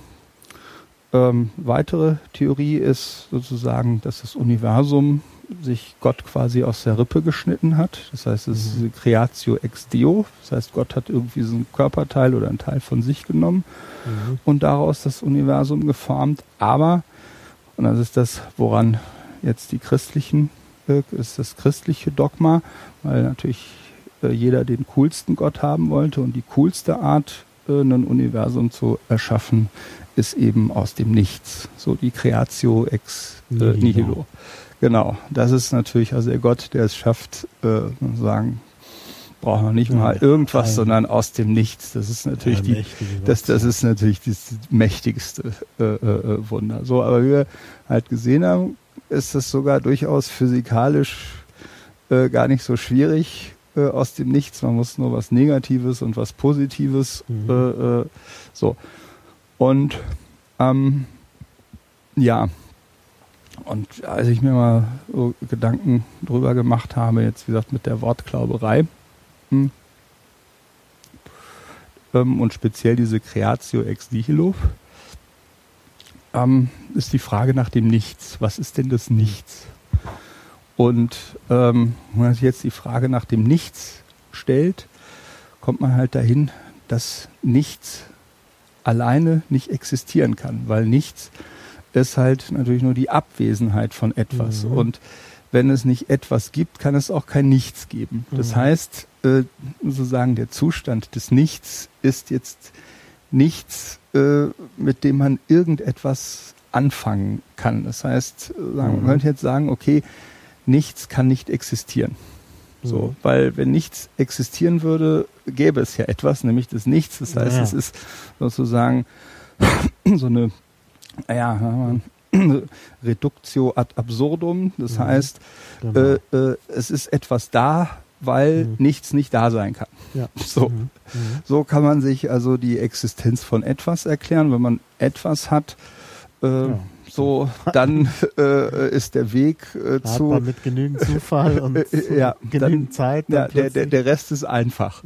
ähm, weitere Theorie ist sozusagen, dass das Universum sich Gott quasi aus der Rippe geschnitten hat. Das heißt, es ist mhm. Creatio ex Deo. Das heißt, Gott hat irgendwie so einen Körperteil oder einen Teil von sich genommen mhm. und daraus das Universum geformt. Aber, und das ist das, woran jetzt die christlichen, ist das christliche Dogma, weil natürlich äh, jeder den coolsten Gott haben wollte und die coolste Art, äh, ein Universum zu erschaffen, ist eben aus dem Nichts. So die Creatio ex äh, nihilo. Genau, das ist natürlich also der Gott, der es schafft, äh, sagen, braucht man nicht mal irgendwas, Nein. sondern aus dem Nichts. Das ist natürlich ja, die, das, das ist natürlich das mächtigste äh, äh, äh, Wunder. So, aber wie wir halt gesehen haben, ist das sogar durchaus physikalisch äh, gar nicht so schwierig äh, aus dem Nichts. Man muss nur was Negatives und was Positives mhm. äh, äh, so. Und ähm, ja, und als ich mir mal so Gedanken drüber gemacht habe, jetzt wie gesagt mit der Wortglauberei hm, ähm, und speziell diese Creatio ex nihilo, ähm, ist die Frage nach dem Nichts. Was ist denn das Nichts? Und ähm, wenn man sich jetzt die Frage nach dem Nichts stellt, kommt man halt dahin, dass nichts alleine nicht existieren kann, weil nichts ist halt natürlich nur die Abwesenheit von etwas. Mhm. Und wenn es nicht etwas gibt, kann es auch kein Nichts geben. Das mhm. heißt, äh, sozusagen der Zustand des Nichts ist jetzt nichts, äh, mit dem man irgendetwas anfangen kann. Das heißt, sagen, man könnte jetzt sagen, okay, nichts kann nicht existieren. So, mhm. weil wenn nichts existieren würde, gäbe es ja etwas, nämlich das Nichts. Das heißt, ja. es ist sozusagen [clears throat] so eine ja, [clears throat] Reductio ad absurdum. Das mhm. heißt, genau. äh, äh, es ist etwas da, weil mhm. nichts nicht da sein kann. Ja. [laughs] So. Mhm. mhm. so kann man sich also die Existenz von etwas erklären. Wenn man etwas hat, äh, ja. So, dann äh, ist der Weg äh, zu. Mit genügend Zufall und [laughs] äh, ja, genügend dann, Zeit. Ja, der, der, der Rest ist einfach.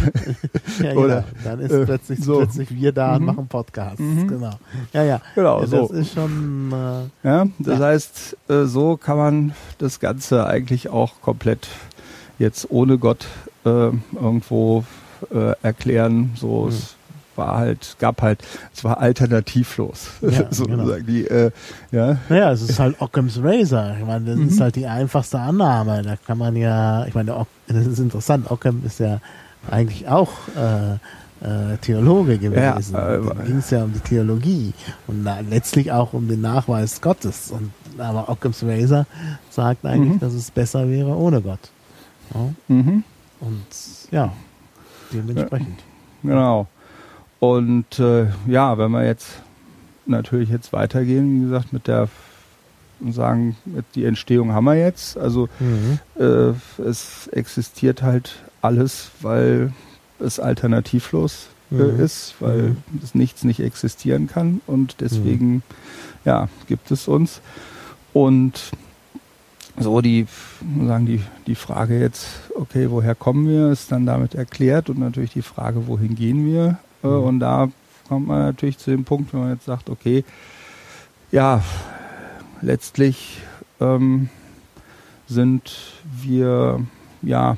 [laughs] ja, [laughs] Oder, genau. Dann ist äh, plötzlich, so. plötzlich wir da und mhm. machen Podcasts. Mhm. Genau. Ja, ja. Genau, ja, so. Das ist schon. Äh, ja, das heißt, äh, so kann man das Ganze eigentlich auch komplett jetzt ohne Gott äh, irgendwo äh, erklären. So, mhm. es war halt, gab halt, es war alternativlos. Ja, [laughs] sozusagen. Genau. Die, äh, ja. Naja, es ist halt Occam's Razor. Ich meine, das mhm. ist halt die einfachste Annahme. Da kann man ja, ich meine, das ist interessant. Occam ist ja eigentlich auch äh, äh, Theologe gewesen. Ja, äh, da ging es ja um die Theologie und na, letztlich auch um den Nachweis Gottes. Und aber Occam's Razor sagt eigentlich, mhm. dass es besser wäre ohne Gott. Ja? Mhm. Und ja, dementsprechend. Genau. Und äh, ja, wenn wir jetzt natürlich jetzt weitergehen, wie gesagt, mit der und sagen, die Entstehung haben wir jetzt. Also mhm. äh, es existiert halt alles, weil es alternativlos äh, mhm. ist, weil mhm. Nichts nicht existieren kann und deswegen mhm. ja gibt es uns. Und so die sagen die die Frage jetzt, okay, woher kommen wir, ist dann damit erklärt und natürlich die Frage, wohin gehen wir? Mhm. Und da kommt man natürlich zu dem Punkt, wenn man jetzt sagt, okay, ja, letztlich ähm, sind wir ja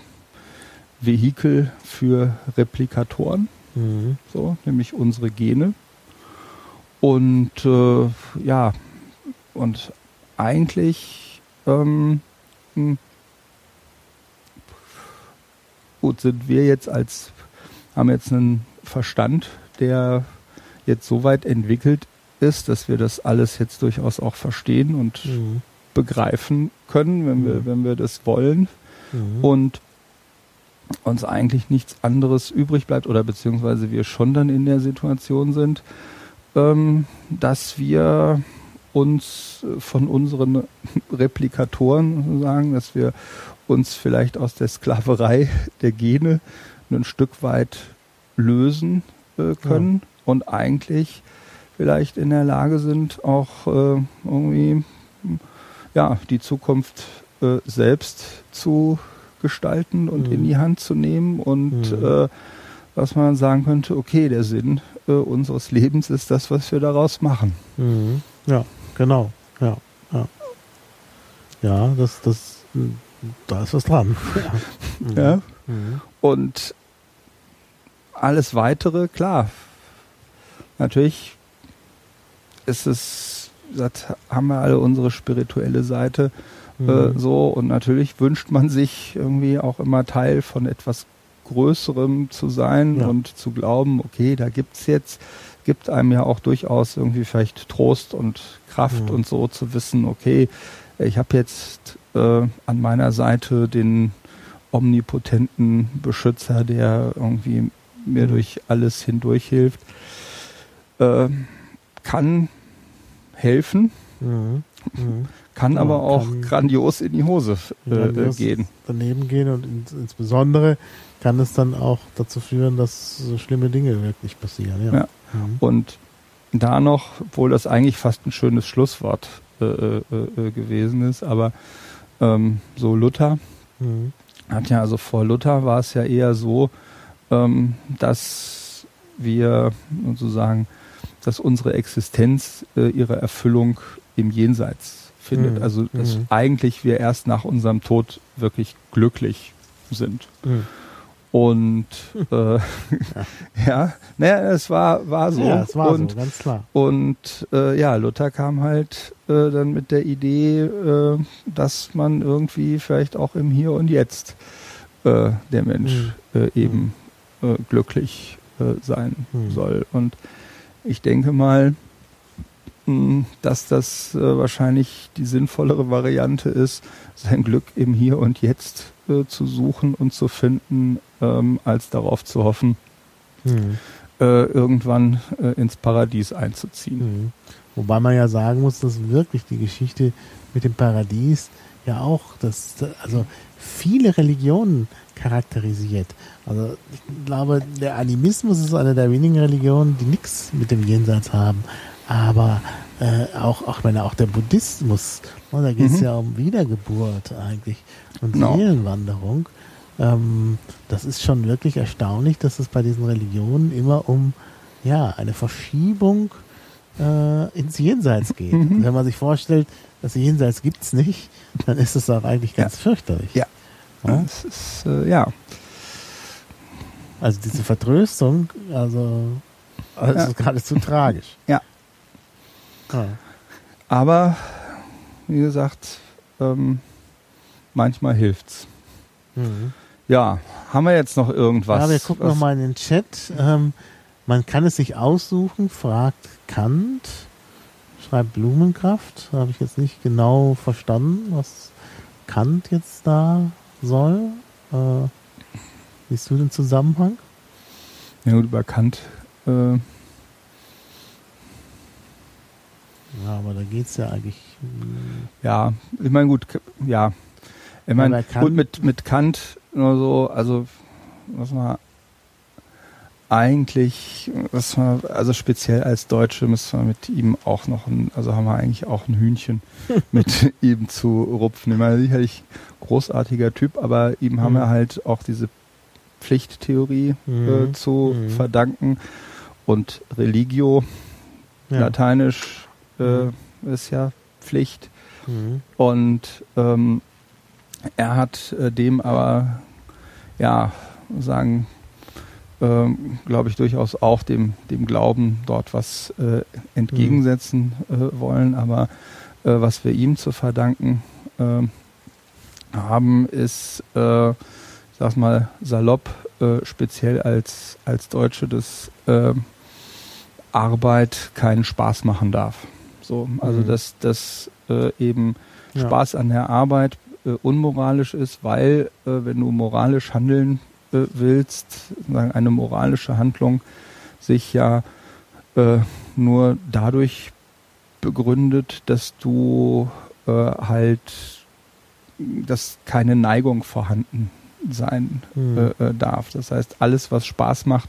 Vehikel für Replikatoren, mhm. so, nämlich unsere Gene. Und äh, ja, und eigentlich ähm, hm, gut sind wir jetzt als haben jetzt einen Verstand, der jetzt so weit entwickelt ist, dass wir das alles jetzt durchaus auch verstehen und mhm. begreifen können, wenn wir, mhm. wenn wir das wollen. Mhm. Und uns eigentlich nichts anderes übrig bleibt oder beziehungsweise wir schon dann in der Situation sind, ähm, dass wir uns von unseren Replikatoren sagen, dass wir uns vielleicht aus der Sklaverei der Gene ein Stück weit lösen äh, können ja. und eigentlich vielleicht in der Lage sind, auch äh, irgendwie ja, die Zukunft äh, selbst zu gestalten und mhm. in die Hand zu nehmen und mhm. äh, was man sagen könnte, okay, der Sinn äh, unseres Lebens ist das, was wir daraus machen. Mhm. Ja, genau. Ja, ja. Ja, das, das, da ist was dran. [laughs] ja. ja. Mhm. Und alles weitere, klar. Natürlich ist es, das haben wir alle unsere spirituelle Seite äh, mhm. so und natürlich wünscht man sich irgendwie auch immer Teil von etwas Größerem zu sein ja. und zu glauben, okay, da gibt's jetzt, gibt einem ja auch durchaus irgendwie vielleicht Trost und Kraft mhm. und so zu wissen, okay, ich habe jetzt äh, an meiner Seite den omnipotenten Beschützer, der irgendwie mir mhm. durch alles hindurch hilft, äh, kann helfen, mhm. Mhm. kann aber auch kann grandios in die Hose äh, gehen. Daneben gehen und ins, insbesondere kann es dann auch dazu führen, dass so schlimme Dinge wirklich passieren. Ja. ja. Mhm. Und da noch, obwohl das eigentlich fast ein schönes Schlusswort äh, äh, äh gewesen ist, aber ähm, so Luther mhm. hat ja also vor Luther war es ja eher so, ähm, dass wir sozusagen, dass unsere Existenz äh, ihre Erfüllung im Jenseits findet. Mhm. Also dass mhm. eigentlich wir erst nach unserem Tod wirklich glücklich sind. Mhm. Und äh, ja. [laughs] [laughs] ja, naja, es war, war so. Ja, es war und, so, ganz klar. Und äh, ja, Luther kam halt äh, dann mit der Idee, äh, dass man irgendwie vielleicht auch im Hier und Jetzt äh, der Mensch mhm. äh, eben äh, glücklich äh, sein mhm. soll. Und ich denke mal, mh, dass das äh, wahrscheinlich die sinnvollere Variante ist, sein Glück im Hier und Jetzt äh, zu suchen und zu finden, ähm, als darauf zu hoffen, mhm. irgendwann äh, ins Paradies einzuziehen. Mhm. Wobei man ja sagen muss, dass wirklich die Geschichte mit dem Paradies ja auch, dass also viele Religionen charakterisiert. Also ich glaube, der Animismus ist eine der wenigen Religionen, die nichts mit dem Jenseits haben. Aber äh, auch, auch wenn auch der Buddhismus, ne, da geht es mhm. ja um Wiedergeburt eigentlich und no. Seelenwanderung. Ähm, das ist schon wirklich erstaunlich, dass es bei diesen Religionen immer um ja eine Verschiebung äh, ins Jenseits geht. Mhm. Wenn man sich vorstellt, das Jenseits gibt es nicht, dann ist es auch eigentlich ganz ja. fürchterlich. Ja. ja? Ist, äh, ja. Also diese Vertröstung, also, also ja. ist geradezu tragisch. Ja. ja. Aber, wie gesagt, ähm, manchmal hilft's. Mhm. Ja, haben wir jetzt noch irgendwas? Ja, wir gucken nochmal in den Chat. Ähm, man kann es sich aussuchen, fragt Kant, schreibt Blumenkraft. Habe ich jetzt nicht genau verstanden, was Kant jetzt da soll. Äh, siehst du den Zusammenhang? Ja gut, über Kant. Äh ja, aber da geht es ja eigentlich. Ja, ich meine, gut, ja. Ich meine, gut, mit, mit Kant nur so, also, was man eigentlich, was man, also speziell als Deutsche müssen wir mit ihm auch noch ein, also haben wir eigentlich auch ein Hühnchen [laughs] mit ihm zu rupfen. Ich meine, sicherlich großartiger Typ, aber ihm mhm. haben wir halt auch diese Pflichttheorie mhm. äh, zu mhm. verdanken und Religio, ja. Lateinisch äh, mhm. ist ja Pflicht. Mhm. Und ähm, er hat äh, dem aber, ja, sagen, ähm, glaube ich, durchaus auch dem, dem Glauben dort was äh, entgegensetzen äh, wollen. Aber äh, was wir ihm zu verdanken ähm, haben, ist, äh, sag mal, salopp, äh, speziell als, als Deutsche, dass äh, Arbeit keinen Spaß machen darf. So, also mhm. dass, dass äh, eben ja. Spaß an der Arbeit äh, unmoralisch ist, weil äh, wenn du moralisch handeln äh, willst, eine moralische Handlung sich ja nur dadurch begründet, dass du halt, dass keine Neigung vorhanden sein Hm. äh, darf. Das heißt, alles, was Spaß macht,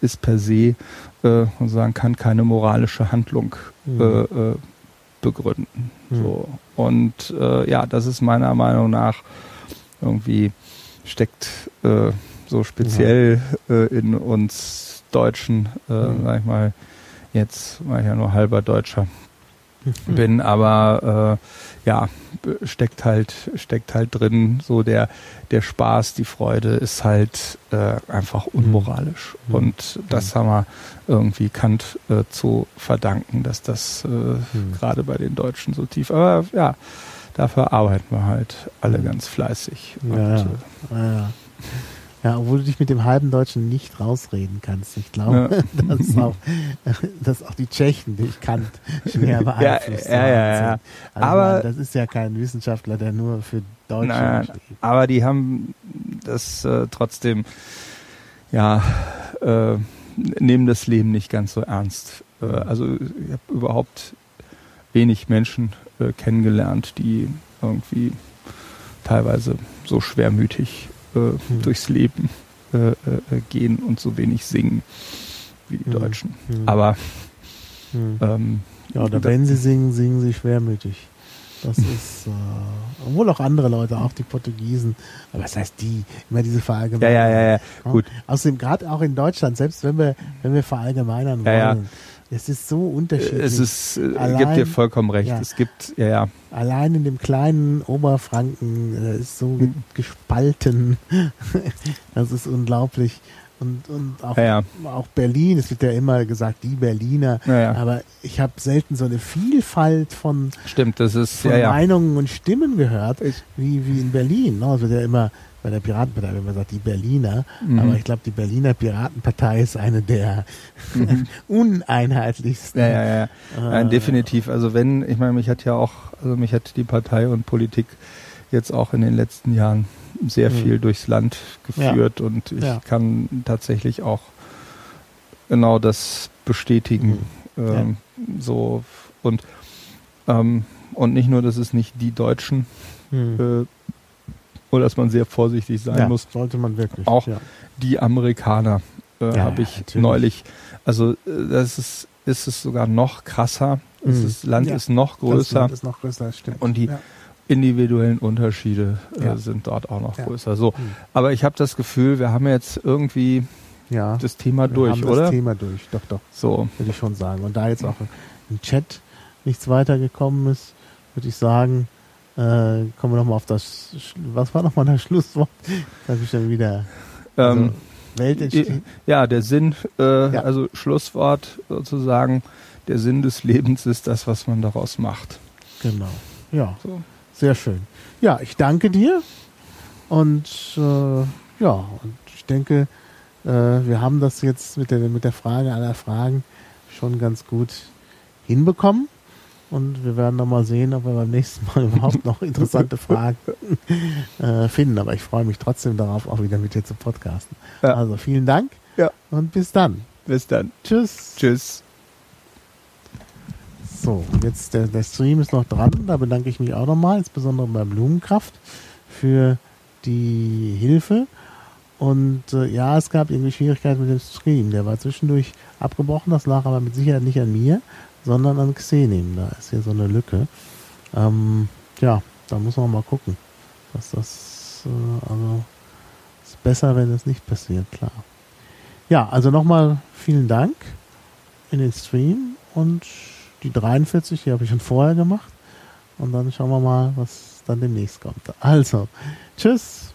ist per se, äh, sozusagen, kann keine moralische Handlung Hm. äh, begründen. Hm. So. Und äh, ja, das ist meiner Meinung nach irgendwie steckt so speziell äh, in uns Deutschen, Mhm. sag ich mal, jetzt war ich ja nur halber Deutscher [laughs] bin, aber äh, ja, steckt halt, steckt halt drin, so der, der Spaß, die Freude ist halt äh, einfach unmoralisch. Mhm. Und das haben wir irgendwie Kant äh, zu verdanken, dass das äh, Mhm. gerade bei den Deutschen so tief, aber ja, dafür arbeiten wir halt alle Mhm. ganz fleißig. Und, Ja, ja. äh, Ja, ja. ja, obwohl du dich mit dem halben Deutschen nicht rausreden kannst. Ich glaube, [laughs] dass, auch, dass auch die Tschechen dich Kant schwer beeinflusst ja, ja, ja. haben. Also Aber- man, das ist ja kein Wissenschaftler, der nur für Deutsche Nein, steht. aber die haben das äh, trotzdem, ja, äh, nehmen das Leben nicht ganz so ernst. Äh, also ich habe überhaupt wenig Menschen äh, kennengelernt, die irgendwie teilweise so schwermütig Hm. durchs Leben äh, äh, gehen und so wenig singen wie die Hm. Deutschen. Hm. Aber Hm. ähm, Ja, oder da- wenn sie singen, singen sie schwermütig. Das [laughs] ist, äh, obwohl auch andere Leute, auch die Portugiesen, aber was heißt die? Immer diese Verallgemeinerung. ja, ja, ja, Ja. gut. Außerdem gerade auch in Deutschland, selbst wenn wir, wenn wir verallgemeinern Ja, ja. Es ist so unterschiedlich. Es ist, äh, Allein- gibt dir vollkommen recht. ja. Es gibt, ja, ja, Allein in dem kleinen Oberfranken äh, ist so Mhm. gespalten. [laughs] das ist unglaublich. Und, und auch, ja, ja, auch Berlin, es wird ja immer gesagt, die Berliner. ja, ja. Aber ich habe selten so eine Vielfalt von, Stimmt, das ist, von ja, ja. Meinungen und Stimmen gehört, Ich- wie, wie in Berlin. Ne? Also der immer bei der Piratenpartei wird immer gesagt, die Berliner. Mhm. Aber ich glaube, die Berliner Piratenpartei ist eine der Mhm. [laughs] uneinheitlichsten. Ja, ja, ja. äh, Nein, definitiv. Also wenn, ich meine, mich hat ja auch, also mich hat die Partei und Politik jetzt auch in den letzten Jahren sehr Mhm. viel durchs Land geführt und ich Ja. kann tatsächlich auch genau das bestätigen. Mhm. Ähm, So und ähm, und nicht nur, dass es nicht die Deutschen Hm. äh, oder dass man sehr vorsichtig sein ja, muss, sollte man wirklich. Auch ja. die Amerikaner äh, Ja, habe ich neulich. Also äh, das ist, ist es sogar noch krasser. Mhm. Das Land Ja. ist noch Das größer Land ist noch größer, stimmt. und die ja. individuellen Unterschiede äh, Ja. sind dort auch noch Ja. größer. So, Hm. aber ich habe das Gefühl, wir haben jetzt irgendwie ja. das Thema wir durch, haben oder? Das Thema durch, doch, doch, So, würde ich schon sagen. Und da jetzt auch im Chat nichts weitergekommen ist, würde ich sagen, äh, kommen wir nochmal auf das, was war nochmal das Schlusswort? Da habe ich dann wieder also, ähm, Welt entsteht. ja, der Sinn, äh, Ja. also Schlusswort sozusagen, der Sinn des Lebens ist das, was man daraus macht. Genau. Ja, So. sehr schön. Ja, ich danke dir. Und äh, ja, und ich denke, äh, wir haben das jetzt mit der, mit der Frage aller Fragen schon ganz gut hinbekommen. Und wir werden noch mal sehen, ob wir beim nächsten Mal [laughs] überhaupt noch interessante Fragen äh, finden. Aber ich freue mich trotzdem darauf, auch wieder mit dir zu podcasten. Ja. Also vielen Dank Ja. und bis dann. Bis dann. Tschüss. Tschüss. So, jetzt der, der Stream ist noch dran. Da bedanke ich mich auch nochmal, insbesondere bei Blumenkraft, für die Hilfe. Und äh, ja, es gab irgendwie Schwierigkeiten mit dem Stream. Der war zwischendurch abgebrochen. Das lag aber mit Sicherheit nicht an mir, sondern an Xenim. Da ist hier so eine Lücke. Ähm, ja, da muss man mal gucken. Dass das, äh, also, ist besser, wenn es nicht passiert, klar. Ja, also nochmal vielen Dank in den Stream und die 43, die habe ich schon vorher gemacht. Und dann schauen wir mal, was dann demnächst kommt. Also, tschüss.